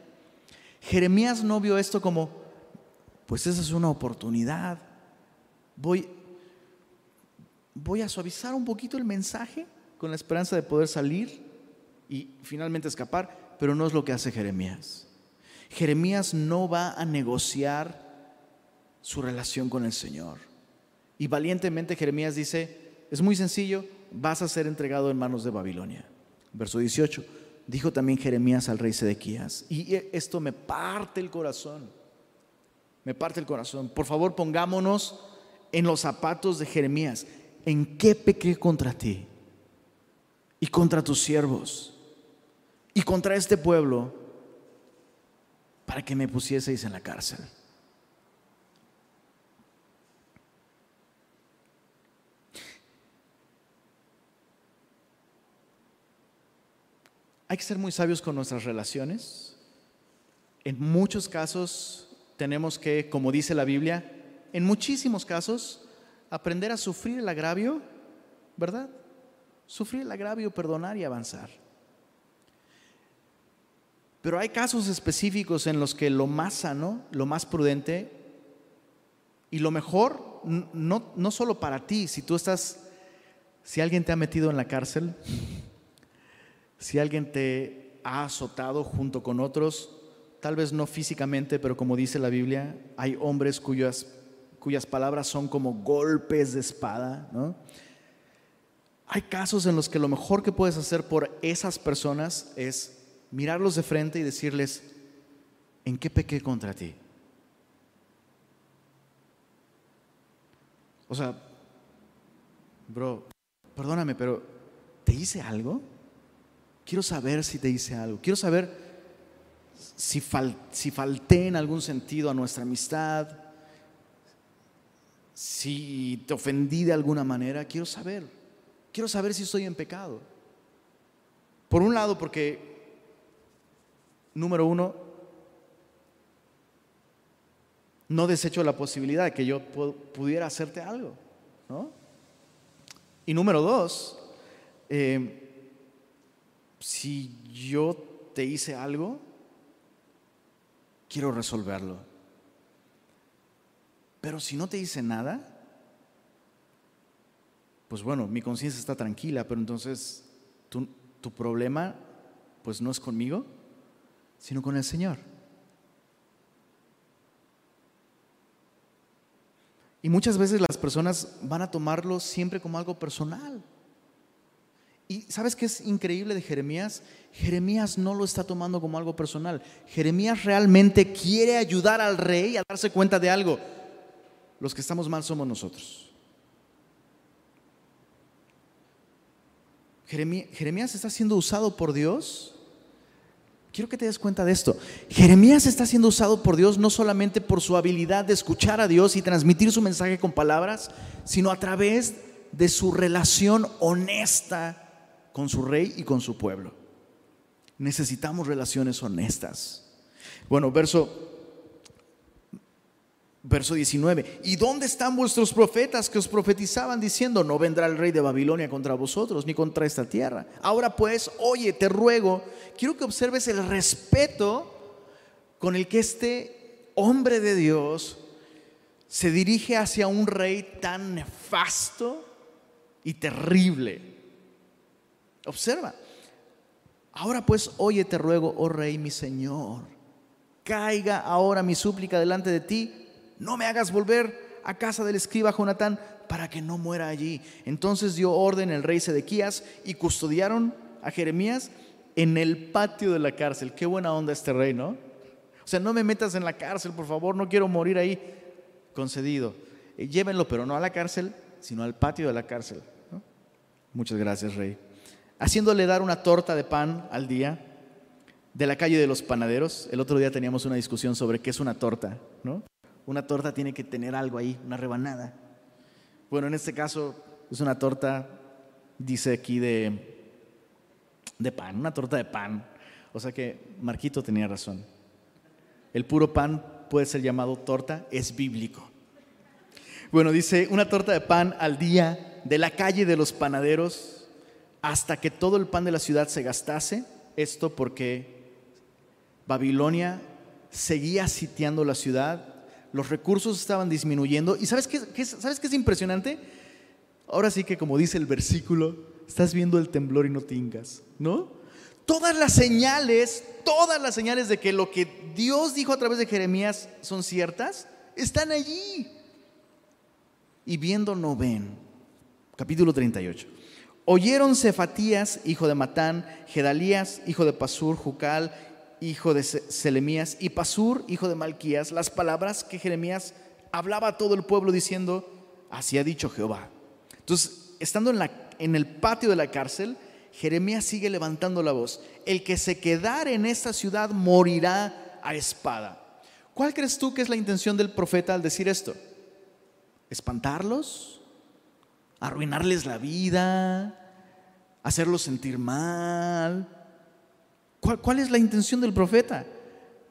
Jeremías no vio esto como, pues esa es una oportunidad. Voy, voy a suavizar un poquito el mensaje con la esperanza de poder salir y finalmente escapar, pero no es lo que hace Jeremías. Jeremías no va a negociar su relación con el Señor. Y valientemente Jeremías dice, es muy sencillo, vas a ser entregado en manos de Babilonia. Verso 18, dijo también Jeremías al rey Sedequías, y esto me parte el corazón, me parte el corazón. Por favor, pongámonos en los zapatos de Jeremías. ¿En qué pequé contra ti? Y contra tus siervos. Y contra este pueblo para que me pusieseis en la cárcel. Hay que ser muy sabios con nuestras relaciones. En muchos casos tenemos que, como dice la Biblia, en muchísimos casos, aprender a sufrir el agravio, ¿verdad? Sufrir el agravio, perdonar y avanzar. Pero hay casos específicos en los que lo más sano, lo más prudente y lo mejor, no, no solo para ti, si tú estás, si alguien te ha metido en la cárcel, si alguien te ha azotado junto con otros, tal vez no físicamente, pero como dice la Biblia, hay hombres cuyas, cuyas palabras son como golpes de espada, Hay casos en los que lo mejor que puedes hacer por esas personas es mirarlos de frente y decirles, ¿en qué pequé contra ti? O sea, bro, perdóname, pero ¿te hice algo? Quiero saber si te hice algo. Quiero saber si, si falté en algún sentido a nuestra amistad. Si te ofendí de alguna manera. Quiero saber. Quiero saber si estoy en pecado. Por un lado, porque, número uno, no desecho la posibilidad de que yo pudiera hacerte algo. ¿no? Y número dos, eh, si yo te hice algo, quiero resolverlo. Pero si no te hice nada, pues bueno, mi conciencia está tranquila, pero entonces tu, tu problema pues no es conmigo, sino con el Señor. Y muchas veces las personas van a tomarlo siempre como algo personal. Y ¿sabes qué es increíble de Jeremías? Jeremías no lo está tomando como algo personal. Jeremías realmente quiere ayudar al rey a darse cuenta de algo. Los que estamos mal somos nosotros. Jeremías está siendo usado por Dios. Quiero que te des cuenta de esto. Jeremías está siendo usado por Dios no solamente por su habilidad de escuchar a Dios y transmitir su mensaje con palabras, sino a través de su relación honesta con su rey y con su pueblo. Necesitamos relaciones honestas. Bueno, verso Verso 19, ¿y dónde están vuestros profetas que os profetizaban diciendo, no vendrá el rey de Babilonia contra vosotros ni contra esta tierra? Ahora pues, oye, te ruego, quiero que observes el respeto con el que este hombre de Dios se dirige hacia un rey tan nefasto y terrible. Observa, ahora pues, oye, te ruego, oh rey, mi Señor, caiga ahora mi súplica delante de ti no me hagas volver a casa del escriba Jonatán para que no muera allí. Entonces dio orden el rey Sedequías y custodiaron a Jeremías en el patio de la cárcel. Qué buena onda este rey, ¿no? O sea, no me metas en la cárcel, por favor, no quiero morir ahí. Concedido. Eh, llévenlo, pero no a la cárcel, sino al patio de la cárcel. Muchas gracias, rey. Haciéndole dar una torta de pan al día de la calle de los panaderos. El otro día teníamos una discusión sobre qué es una torta, ¿no? Una torta tiene que tener algo ahí, una rebanada. Bueno, en este caso es una torta, dice aquí, de, de pan, una torta de pan. O sea que Marquito tenía razón. El puro pan puede ser llamado torta, es bíblico. Bueno, dice una torta de pan al día de la calle de los panaderos hasta que todo el pan de la ciudad se gastase. Esto porque Babilonia seguía sitiando la ciudad los recursos estaban disminuyendo. ¿Y sabes qué, sabes qué es impresionante? Ahora sí que como dice el versículo, estás viendo el temblor y no tingas, ¿no? Todas las señales, todas las señales de que lo que Dios dijo a través de Jeremías son ciertas, están allí. Y viendo no ven. Capítulo 38. Oyeron Cefatías, hijo de Matán, Gedalías, hijo de Pasur, Jucal, hijo de Selemías, y Pasur, hijo de Malquías, las palabras que Jeremías hablaba a todo el pueblo diciendo, así ha dicho Jehová. Entonces, estando en, el patio de la cárcel, Jeremías sigue levantando la voz. El que se quedare en esta ciudad morirá a espada. ¿Cuál crees tú que es la intención del profeta al decir esto? ¿Espantarlos? ¿Arruinarles la vida? ¿Hacerlos sentir mal? ¿Cuál, es la intención del profeta?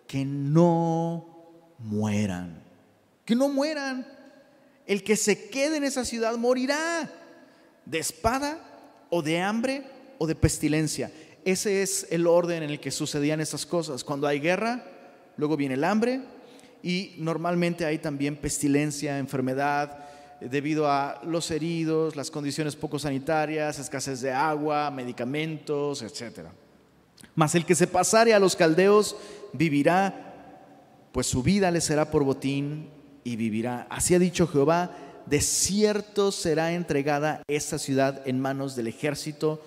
Que no mueran. Que no mueran. El que se quede en esa ciudad morirá de espada o de hambre o de pestilencia. Ese es el orden en el que sucedían esas cosas. Cuando hay guerra, luego viene el hambre y normalmente hay también pestilencia, enfermedad, debido a los heridos, las condiciones poco sanitarias, escasez de agua, medicamentos, etcétera. Mas el que se pasare a los caldeos vivirá, pues su vida le será por botín y vivirá. Así ha dicho Jehová, de cierto será entregada esta ciudad en manos del ejército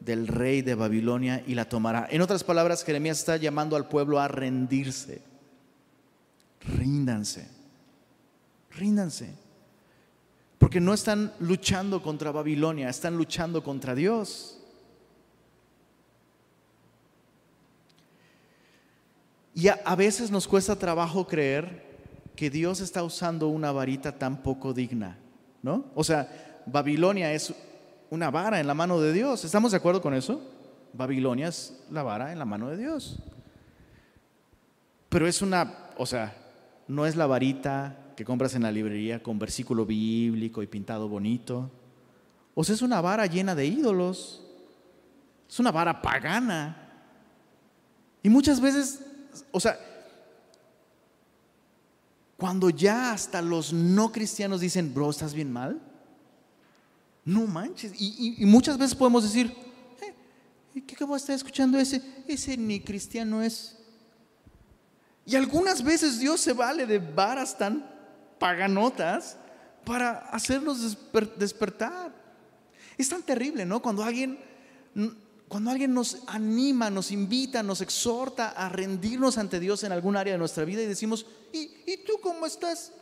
del rey de Babilonia y la tomará. En otras palabras, Jeremías está llamando al pueblo a rendirse. Ríndanse, ríndanse. Porque no están luchando contra Babilonia, están luchando contra Dios. Y a, veces nos cuesta trabajo creer que Dios está usando una varita tan poco digna, ¿no? O sea, Babilonia es una vara en la mano de Dios. ¿Estamos de acuerdo con eso? Babilonia es la vara en la mano de Dios. Pero es una, o sea, no es la varita que compras en la librería con versículo bíblico y pintado bonito. O sea, es una vara llena de ídolos. Es una vara pagana. Y muchas veces o sea, cuando ya hasta los no cristianos dicen, bro, ¿estás bien mal? No manches. Y, muchas veces podemos decir, eh, ¿qué acabo de estar escuchando ese? Ese ni cristiano es. Y algunas veces Dios se vale de varas tan paganotas para hacernos despertar. Es tan terrible, ¿no? Cuando alguien cuando alguien nos anima, nos invita, nos exhorta a rendirnos ante Dios en algún área de nuestra vida y decimos, ¿y, tú cómo estás?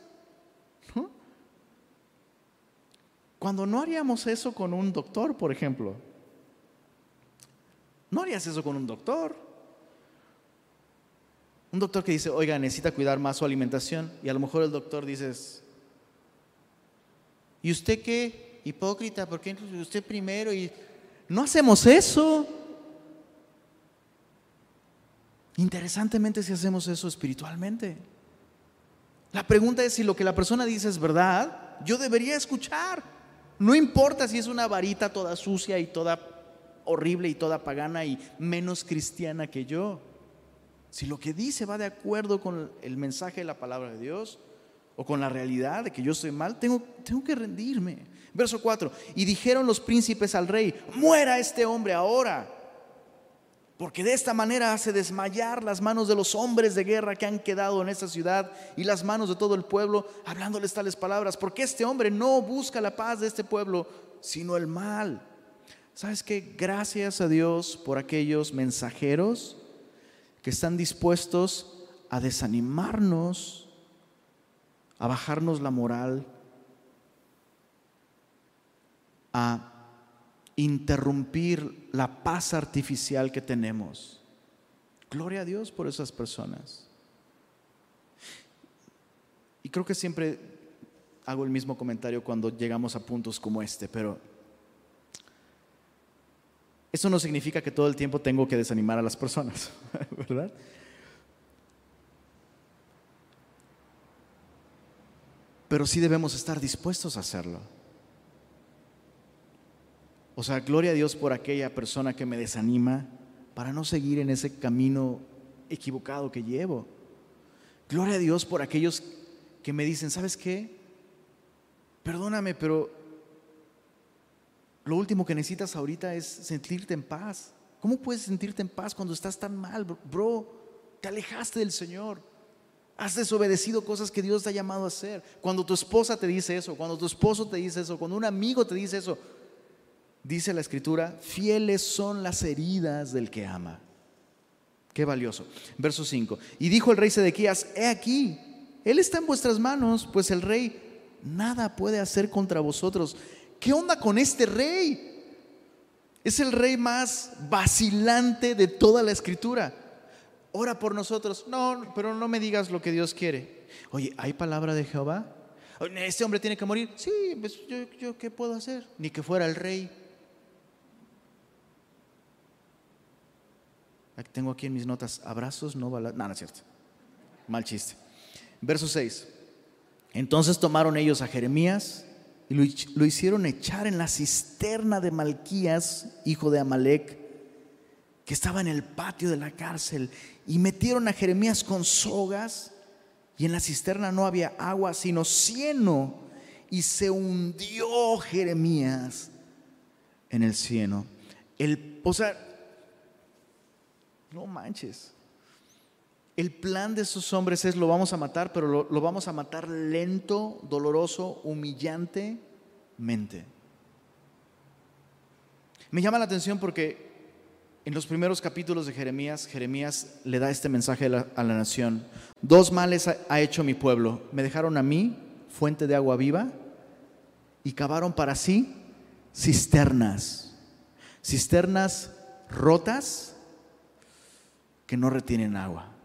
Cuando no haríamos eso con un doctor, por ejemplo, no harías eso con un doctor. Un doctor que dice, oiga, necesita cuidar más su alimentación y a lo mejor el doctor dice, ¿y usted qué? Hipócrita, ¿por qué usted primero? Y no hacemos eso. Interesantemente si hacemos eso espiritualmente. La pregunta es si lo que la persona dice es verdad, yo debería escuchar. No importa si es una varita toda sucia y toda horrible y toda pagana y menos cristiana que yo. Si lo que dice va de acuerdo con el mensaje de la palabra de Dios o con la realidad de que yo estoy mal, tengo, tengo que rendirme. Verso 4, y dijeron los príncipes al rey, muera este hombre ahora, porque de esta manera hace desmayar las manos de los hombres de guerra que han quedado en esta ciudad y las manos de todo el pueblo, hablándoles tales palabras, porque este hombre no busca la paz de este pueblo, sino el mal. ¿Sabes qué? Gracias a Dios por aquellos mensajeros que están dispuestos a desanimarnos, a bajarnos la moral, a interrumpir la paz artificial que tenemos. Gloria a Dios por esas personas. Y creo que siempre hago el mismo comentario cuando llegamos a puntos como este, pero eso no significa que todo el tiempo tengo que desanimar a las personas, [LAUGHS] ¿verdad? Pero sí debemos estar dispuestos a hacerlo. O sea, gloria a Dios por aquella persona que me desanima para no seguir en ese camino equivocado que llevo. Gloria a Dios por aquellos que me dicen, ¿sabes qué? Perdóname, pero lo último que necesitas ahorita es sentirte en paz. ¿Cómo puedes sentirte en paz cuando estás tan mal, bro? Te alejaste del Señor. Has desobedecido cosas que Dios te ha llamado a hacer. Cuando tu esposa te dice eso, cuando tu esposo te dice eso, cuando un amigo te dice eso, dice la escritura, fieles son las heridas del que ama. Qué valioso. Verso 5. Y dijo el rey Sedequías, he aquí, él está en vuestras manos, pues el rey nada puede hacer contra vosotros. ¿Qué onda con este rey? Es el rey más vacilante de toda la escritura. Ora por nosotros. No, pero no me digas lo que Dios quiere. Oye, ¿hay palabra de Jehová? ¿Este hombre tiene que morir? Sí, pues yo, ¿qué puedo hacer? Ni que fuera el rey. Tengo aquí en mis notas, abrazos, no balas. No, no es cierto. Mal chiste. Verso 6. Entonces tomaron ellos a Jeremías y lo, hicieron echar en la cisterna de Malquías, hijo de Amalek, que estaba en el patio de la cárcel, y metieron a Jeremías con sogas, y en la cisterna no había agua, sino cieno, y se hundió Jeremías en el cieno. El, o sea, no manches. El plan de esos hombres es lo vamos a matar, pero lo, lo vamos a matar lento, doloroso, humillantemente. Me llama la atención porque en los primeros capítulos de Jeremías, Jeremías le da este mensaje a la, nación. Dos males ha hecho mi pueblo. Me dejaron a mí, fuente de agua viva, y cavaron para sí cisternas. Cisternas rotas que no retienen agua.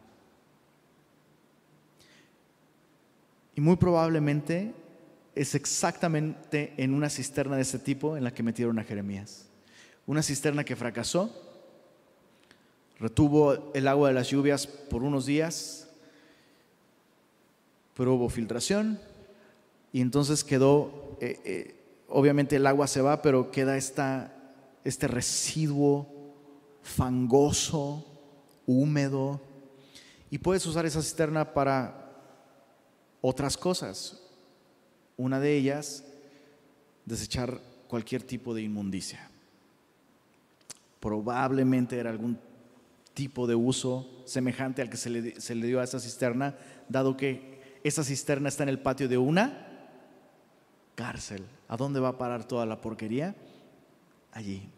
Y muy probablemente es exactamente en una cisterna de ese tipo en la que metieron a Jeremías. Una cisterna que fracasó, retuvo el agua de las lluvias por unos días, pero hubo filtración y entonces quedó, eh, eh, obviamente el agua se va, pero queda esta, este residuo fangoso, húmedo, y puedes usar esa cisterna para otras cosas. Una de ellas, desechar cualquier tipo de inmundicia. Probablemente era algún tipo de uso semejante al que se le, se le dio a esa cisterna, dado que esa cisterna está en el patio de una cárcel. ¿A dónde va a parar toda la porquería? Allí.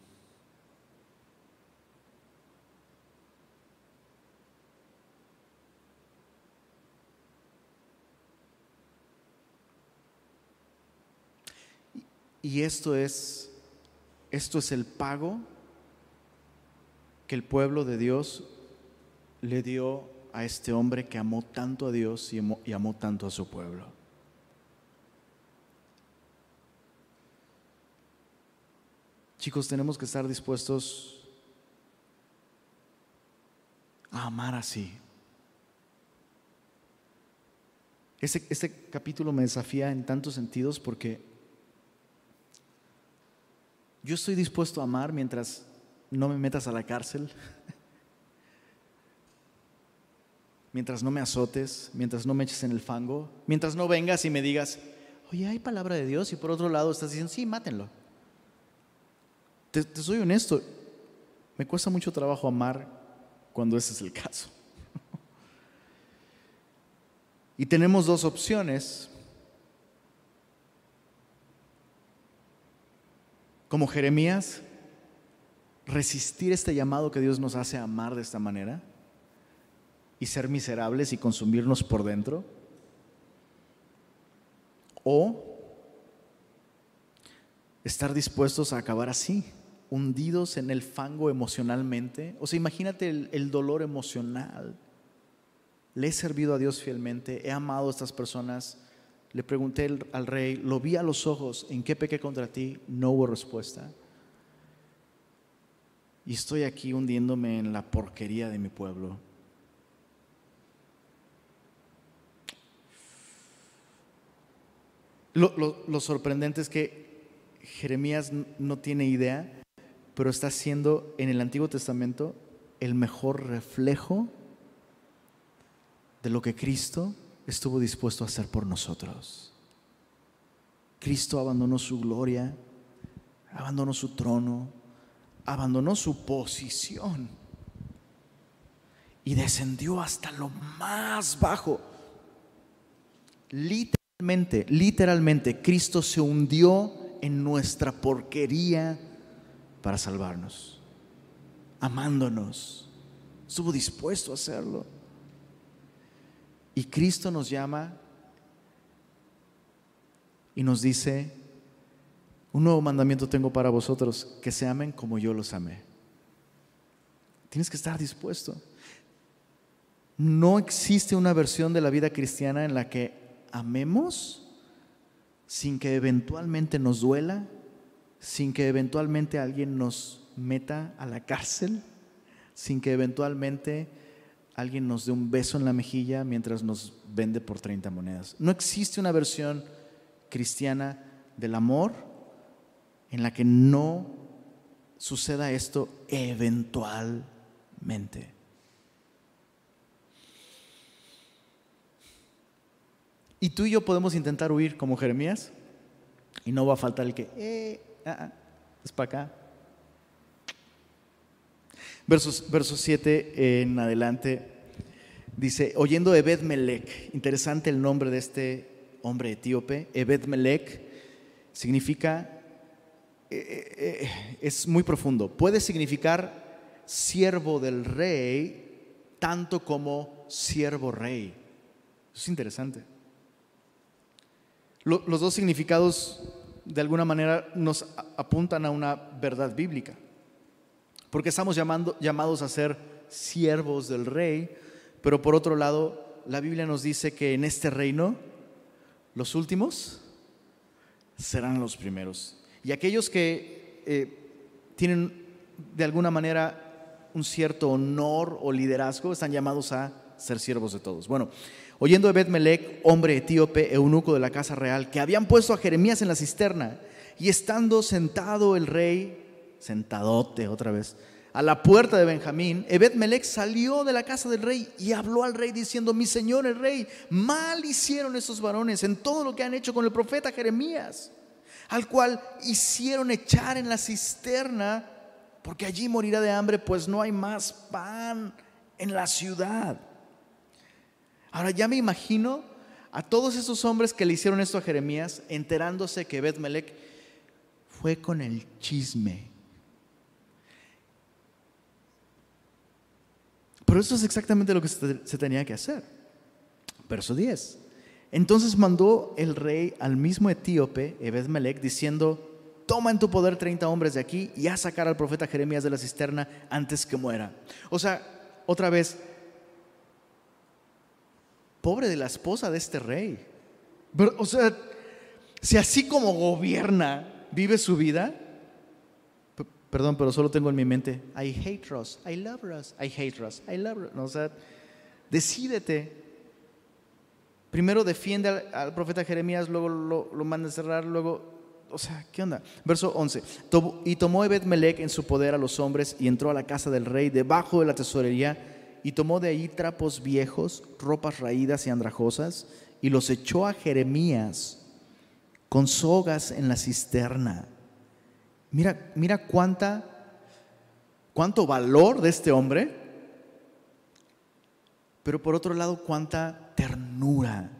Y esto es, esto es el pago que el pueblo de Dios le dio a este hombre que amó tanto a Dios y amó, tanto a su pueblo. Chicos, tenemos que estar dispuestos a amar así. Este capítulo me desafía en tantos sentidos porque yo estoy dispuesto a amar mientras no me metas a la cárcel, [LAUGHS] mientras no me azotes, mientras no me eches en el fango, mientras no vengas y me digas, oye, hay palabra de Dios y por otro lado estás diciendo, sí, mátenlo. Te, soy honesto, me cuesta mucho trabajo amar cuando ese es el caso. [LAUGHS] Y tenemos dos opciones. Como Jeremías, resistir este llamado que Dios nos hace a amar de esta manera y ser miserables y consumirnos por dentro. O estar dispuestos a acabar así, hundidos en el fango emocionalmente. O sea, imagínate el, el dolor emocional le he servido a Dios fielmente, he amado a estas personas. Le pregunté al rey, lo vi a los ojos, ¿en qué pequé contra ti? No hubo respuesta. Y estoy aquí hundiéndome en la porquería de mi pueblo. Lo, sorprendente es que Jeremías no tiene idea, pero está siendo en el Antiguo Testamento el mejor reflejo de lo que Cristo estuvo dispuesto a hacer por nosotros. Cristo abandonó su gloria, abandonó su trono, abandonó su posición y descendió hasta lo más bajo. Literalmente, literalmente, Cristo se hundió en nuestra porquería para salvarnos, amándonos. Estuvo dispuesto a hacerlo. Y Cristo nos llama y nos dice, un nuevo mandamiento tengo para vosotros, que se amen como yo los amé. Tienes que estar dispuesto. No existe una versión de la vida cristiana en la que amemos sin que eventualmente nos duela, sin que eventualmente alguien nos meta a la cárcel, sin que eventualmente alguien nos dé un beso en la mejilla mientras nos vende por 30 monedas. No existe una versión cristiana del amor en la que no suceda esto eventualmente. Y tú y yo podemos intentar huir como Jeremías y no va a faltar el que, eh, ah, ah, es para acá, Verso 7 en adelante dice, oyendo Ebed Melech, interesante el nombre de este hombre etíope, Ebed Melech significa, eh, eh, eh, es muy profundo, puede significar siervo del rey tanto como siervo rey. es interesante. Los dos significados de alguna manera nos apuntan a una verdad bíblica porque estamos llamados a ser siervos del rey, pero por otro lado, la Biblia nos dice que en este reino los últimos serán los primeros. Y aquellos que eh, tienen de alguna manera un cierto honor o liderazgo están llamados a ser siervos de todos. Bueno, oyendo a Bet Melech, hombre etíope, eunuco de la casa real, que habían puesto a Jeremías en la cisterna, y estando sentado el rey sentadote otra vez, a la puerta de Benjamín, Ebed Melech salió de la casa del rey y habló al rey diciendo, mi señor el rey, mal hicieron esos varones en todo lo que han hecho con el profeta Jeremías, al cual hicieron echar en la cisterna, porque allí morirá de hambre, pues no hay más pan en la ciudad. Ahora ya me imagino a todos esos hombres que le hicieron esto a Jeremías, enterándose que Ebed Melech fue con el chisme Pero eso es exactamente lo que se tenía que hacer. Verso 10. Entonces mandó el rey al mismo etíope, Ebed Melech, diciendo: toma en tu poder 30 hombres de aquí y haz sacar al profeta Jeremías de la cisterna antes que muera. O sea, otra vez, pobre de la esposa de este rey. o sea, si así como gobierna, vive su vida, perdón, pero solo tengo en mi mente, I hate Ross, I love Ross, I hate Ross, I love Ross. o sea, decídete. Primero defiende al, profeta Jeremías, luego lo, lo manda a cerrar, luego o sea, ¿qué onda? Verso 11. Y tomó Ebed Melech en su poder a los hombres y entró a la casa del rey debajo de la tesorería y tomó de ahí trapos viejos, ropas raídas y andrajosas y los echó a Jeremías con sogas en la cisterna. Mira, mira cuánta, cuánto valor de este hombre, pero por otro lado cuánta ternura.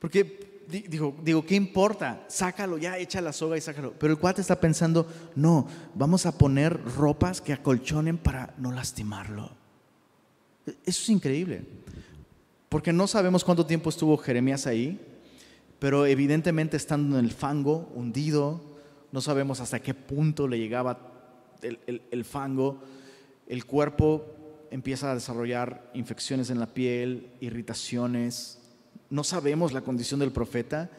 Porque digo, digo, ¿qué importa? Sácalo ya, echa la soga y sácalo. Pero el cuate está pensando, no, vamos a poner ropas que acolchonen para no lastimarlo. Eso es increíble. Porque no sabemos cuánto tiempo estuvo Jeremías ahí, pero evidentemente estando en el fango, hundido, no sabemos hasta qué punto le llegaba el, fango, el cuerpo empieza a desarrollar infecciones en la piel, irritaciones, no sabemos la condición del profeta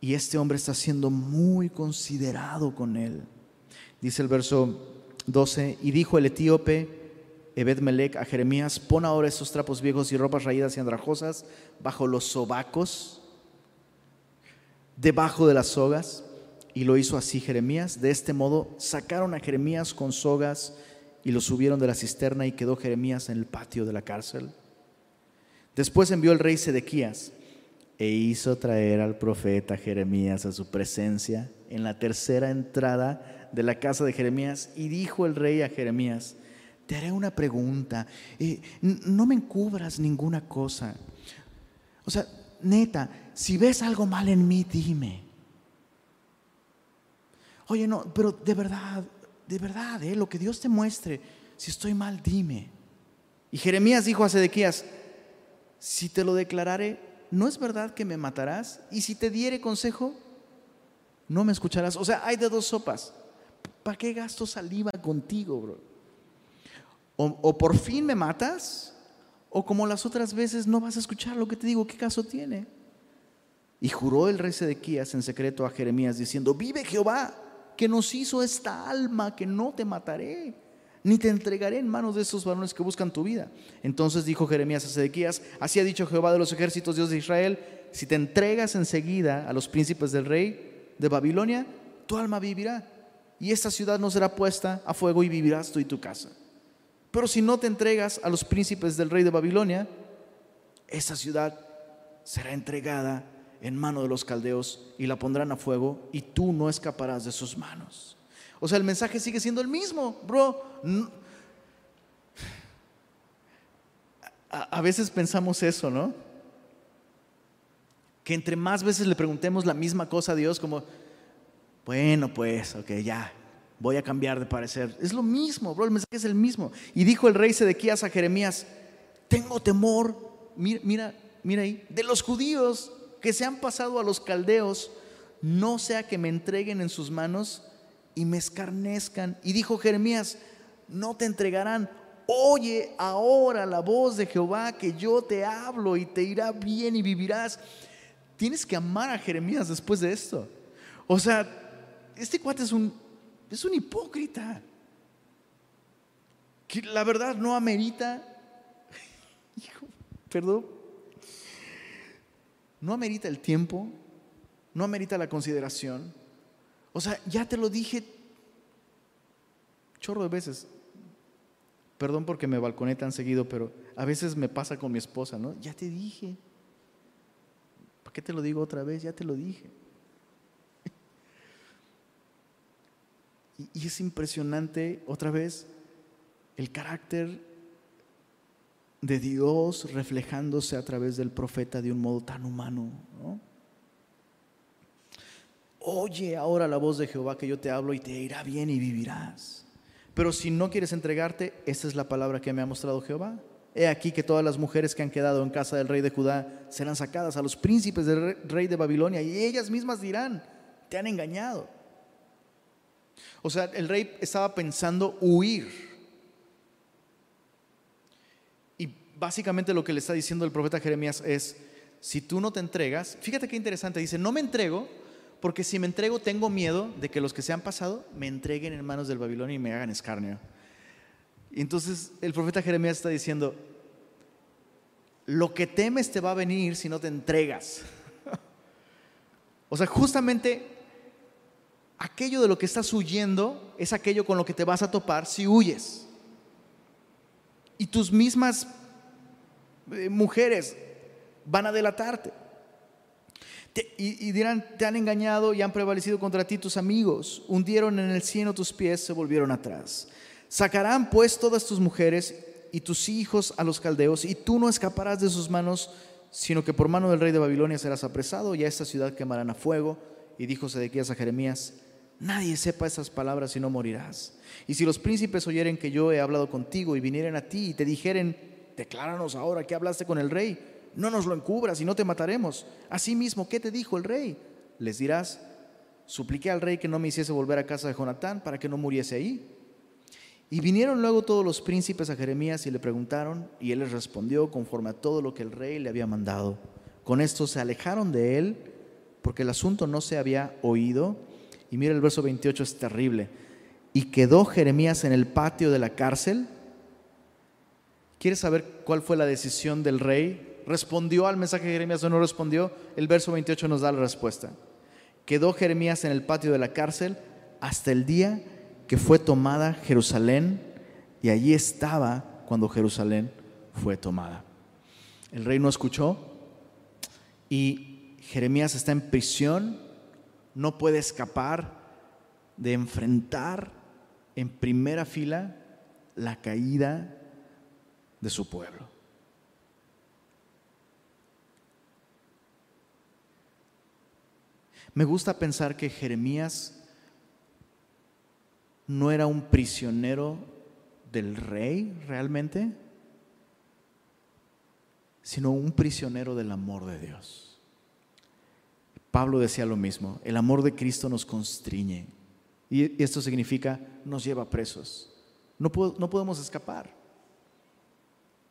y este hombre está siendo muy considerado con él. Dice el verso 12, y dijo el etíope Ebed Melech a Jeremías, pon ahora estos trapos viejos y ropas raídas y andrajosas bajo los sobacos, debajo de las sogas. Y lo hizo así Jeremías. De este modo sacaron a Jeremías con sogas y lo subieron de la cisterna y quedó Jeremías en el patio de la cárcel. Después envió el rey Sedequías e hizo traer al profeta Jeremías a su presencia en la tercera entrada de la casa de Jeremías y dijo el rey a Jeremías, te haré una pregunta, eh, no me encubras ninguna cosa. O sea, neta, si ves algo mal en mí, dime. Oye, no, pero de verdad, de verdad, eh, lo que Dios te muestre, si estoy mal, dime. Y Jeremías dijo a Sedequías, si te lo declarare, ¿no es verdad que me matarás? Y si te diere consejo, no me escucharás. O sea, hay de dos sopas. ¿Para qué gasto saliva contigo, bro? O, o, por fin me matas, o como las otras veces no vas a escuchar lo que te digo, ¿qué caso tiene? Y juró el rey Sedequías en secreto a Jeremías diciendo, vive Jehová, que nos hizo esta alma, que no te mataré ni te entregaré en manos de esos varones que buscan tu vida. Entonces dijo Jeremías a Sedequías, así ha dicho Jehová de los ejércitos, Dios de Israel, si te entregas enseguida a los príncipes del rey de Babilonia, tu alma vivirá, y esta ciudad no será puesta a fuego y vivirás tú y tu casa. Pero si no te entregas a los príncipes del rey de Babilonia, esta ciudad será entregada en mano de los caldeos y la pondrán a fuego y tú no escaparás de sus manos. O sea, el mensaje sigue siendo el mismo, bro. A, veces pensamos eso, ¿no? Que entre más veces le preguntemos la misma cosa a Dios, como, bueno, pues, ok, ya, voy a cambiar de parecer. Es lo mismo, bro, el mensaje es el mismo. Y dijo el rey Sedequías a Jeremías, tengo temor, mira, mira, mira ahí, de los judíos que se han pasado a los caldeos, no sea que me entreguen en sus manos y me escarnezcan. Y dijo Jeremías, no te entregarán. Oye ahora la voz de Jehová que yo te hablo y te irá bien y vivirás. Tienes que amar a Jeremías después de esto. O sea, este cuate es un, es un hipócrita. Que la verdad no amerita, [LAUGHS] perdón, no amerita el tiempo, no amerita la consideración o sea, ya te lo dije chorro de veces. Perdón porque me balconé tan seguido, pero a veces me pasa con mi esposa, ¿no? Ya te dije. ¿Para qué te lo digo otra vez? Ya te lo dije. [LAUGHS] Y, es impresionante, otra vez, el carácter de Dios reflejándose a través del profeta de un modo tan humano, ¿no? oye ahora la voz de Jehová que yo te hablo y te irá bien y vivirás. Pero si no quieres entregarte, esta es la palabra que me ha mostrado Jehová. He aquí que todas las mujeres que han quedado en casa del rey de Judá serán sacadas a los príncipes del rey de Babilonia y ellas mismas dirán, te han engañado. O sea, el rey estaba pensando huir. Y básicamente lo que le está diciendo el profeta Jeremías es, si tú no te entregas, fíjate qué interesante, dice, no me entrego porque si me entrego tengo miedo de que los que se han pasado me entreguen en manos del Babilonia y me hagan escarnio. Y entonces el profeta Jeremías está diciendo, lo que temes te va a venir si no te entregas. [LAUGHS] o sea, justamente aquello de lo que estás huyendo es aquello con lo que te vas a topar si huyes. Y tus mismas mujeres van a delatarte. y, y, dirán, te han engañado y han prevalecido contra ti tus amigos, hundieron en el cielo tus pies, se volvieron atrás. Sacarán pues todas tus mujeres y tus hijos a los caldeos, y tú no escaparás de sus manos, sino que por mano del rey de Babilonia serás apresado, y a esta ciudad quemarán a fuego. Y dijo Sedequías a Jeremías, nadie sepa esas palabras y no morirás. Y si los príncipes oyeren que yo he hablado contigo y vinieren a ti y te dijeren, decláranos ahora que hablaste con el rey, no nos lo encubras y no te mataremos. Asimismo, ¿qué te dijo el rey? Les dirás, supliqué al rey que no me hiciese volver a casa de Jonatán para que no muriese ahí. Y vinieron luego todos los príncipes a Jeremías y le preguntaron, y él les respondió conforme a todo lo que el rey le había mandado. Con esto se alejaron de él, porque el asunto no se había oído. Y mira el verso 28, es terrible. Y quedó Jeremías en el patio de la cárcel. ¿Quieres saber cuál fue la decisión del rey? ¿Respondió al mensaje de Jeremías o no respondió? El verso 28 nos da la respuesta. Quedó Jeremías en el patio de la cárcel hasta el día que fue tomada Jerusalén y allí estaba cuando Jerusalén fue tomada. El rey no escuchó y Jeremías está en prisión, no puede escapar de enfrentar en primera fila la caída de su pueblo. Me gusta pensar que Jeremías no era un prisionero del rey realmente, sino un prisionero del amor de Dios. Pablo decía lo mismo, el amor de Cristo nos constriñe y esto significa nos lleva presos. No, no podemos escapar.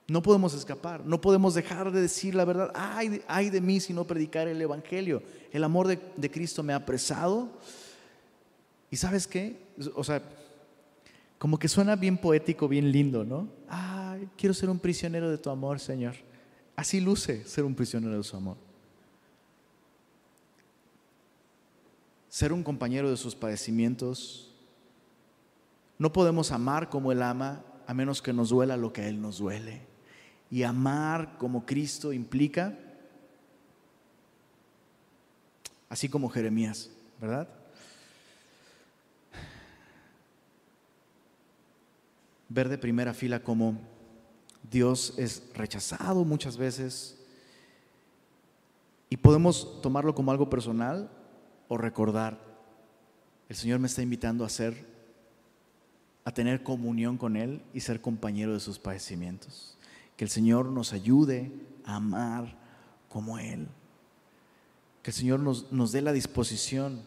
No podemos escapar, no podemos dejar de decir la verdad. Ay, de mí si no predicar el Evangelio. El amor de, de Cristo me ha apresado y sabes qué? O sea, como que suena bien poético, bien lindo, ¿no? Ay, quiero ser un prisionero de tu amor, Señor. Así luce ser un prisionero de su amor. Ser un compañero de sus padecimientos. No podemos amar como Él ama a menos que nos duela lo que a Él nos duele. Y amar como Cristo implica, así como Jeremías, ¿verdad? ver de primera fila cómo Dios es rechazado muchas veces y podemos tomarlo como algo personal o recordar, el Señor me está invitando a ser, a tener comunión con Él y ser compañero de sus padecimientos. Que el Señor nos ayude a amar como Él. Que el Señor nos, nos dé la disposición.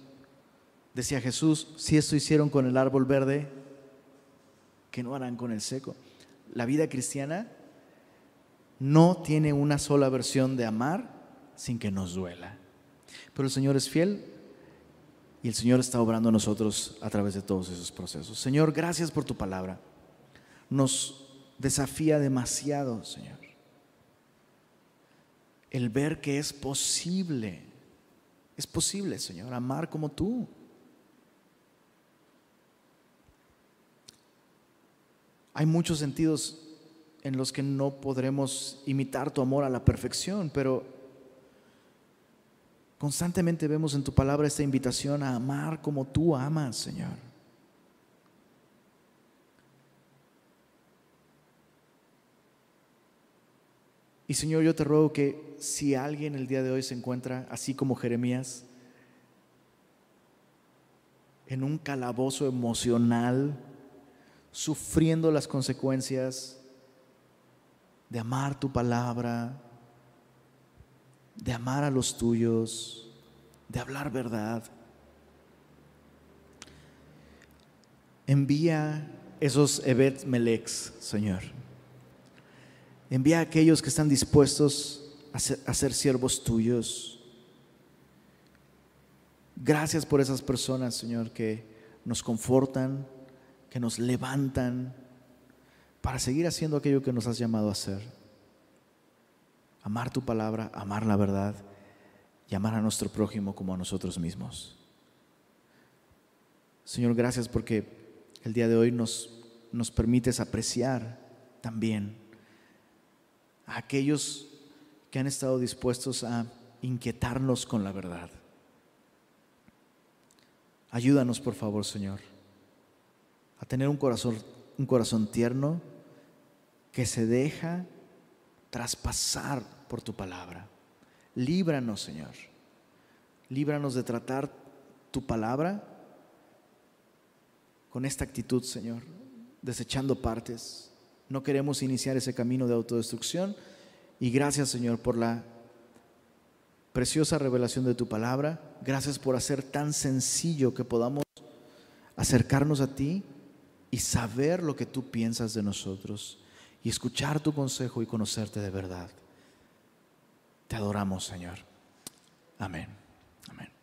Decía Jesús, si esto hicieron con el árbol verde, que no harán con el seco? La vida cristiana no tiene una sola versión de amar sin que nos duela. Pero el Señor es fiel y el Señor está obrando a nosotros a través de todos esos procesos. Señor, gracias por tu palabra. Nos desafía demasiado, Señor. El ver que es posible, es posible, Señor, amar como tú. Hay muchos sentidos en los que no podremos imitar tu amor a la perfección, pero constantemente vemos en tu palabra esta invitación a amar como tú amas, Señor. Y Señor, yo te ruego que si alguien el día de hoy se encuentra, así como Jeremías, en un calabozo emocional, sufriendo las consecuencias de amar tu palabra, de amar a los tuyos, de hablar verdad. Envía esos Evet Melex, Señor Envía a aquellos que están dispuestos a ser, siervos tuyos. Gracias por esas personas, Señor, que nos confortan, que nos levantan para seguir haciendo aquello que nos has llamado a hacer. Amar tu palabra, amar la verdad y amar a nuestro prójimo como a nosotros mismos. Señor, gracias porque el día de hoy nos, nos permites apreciar también a aquellos que han estado dispuestos a inquietarnos con la verdad. Ayúdanos, por favor, Señor, a tener un corazón, un corazón tierno que se deja traspasar por tu palabra. Líbranos, Señor. Líbranos de tratar tu palabra con esta actitud, Señor, desechando partes. No queremos iniciar ese camino de autodestrucción. Y gracias, Señor, por la preciosa revelación de tu palabra. Gracias por hacer tan sencillo que podamos acercarnos a ti y saber lo que tú piensas de nosotros y escuchar tu consejo y conocerte de verdad. Te adoramos, Señor. Amén. Amén.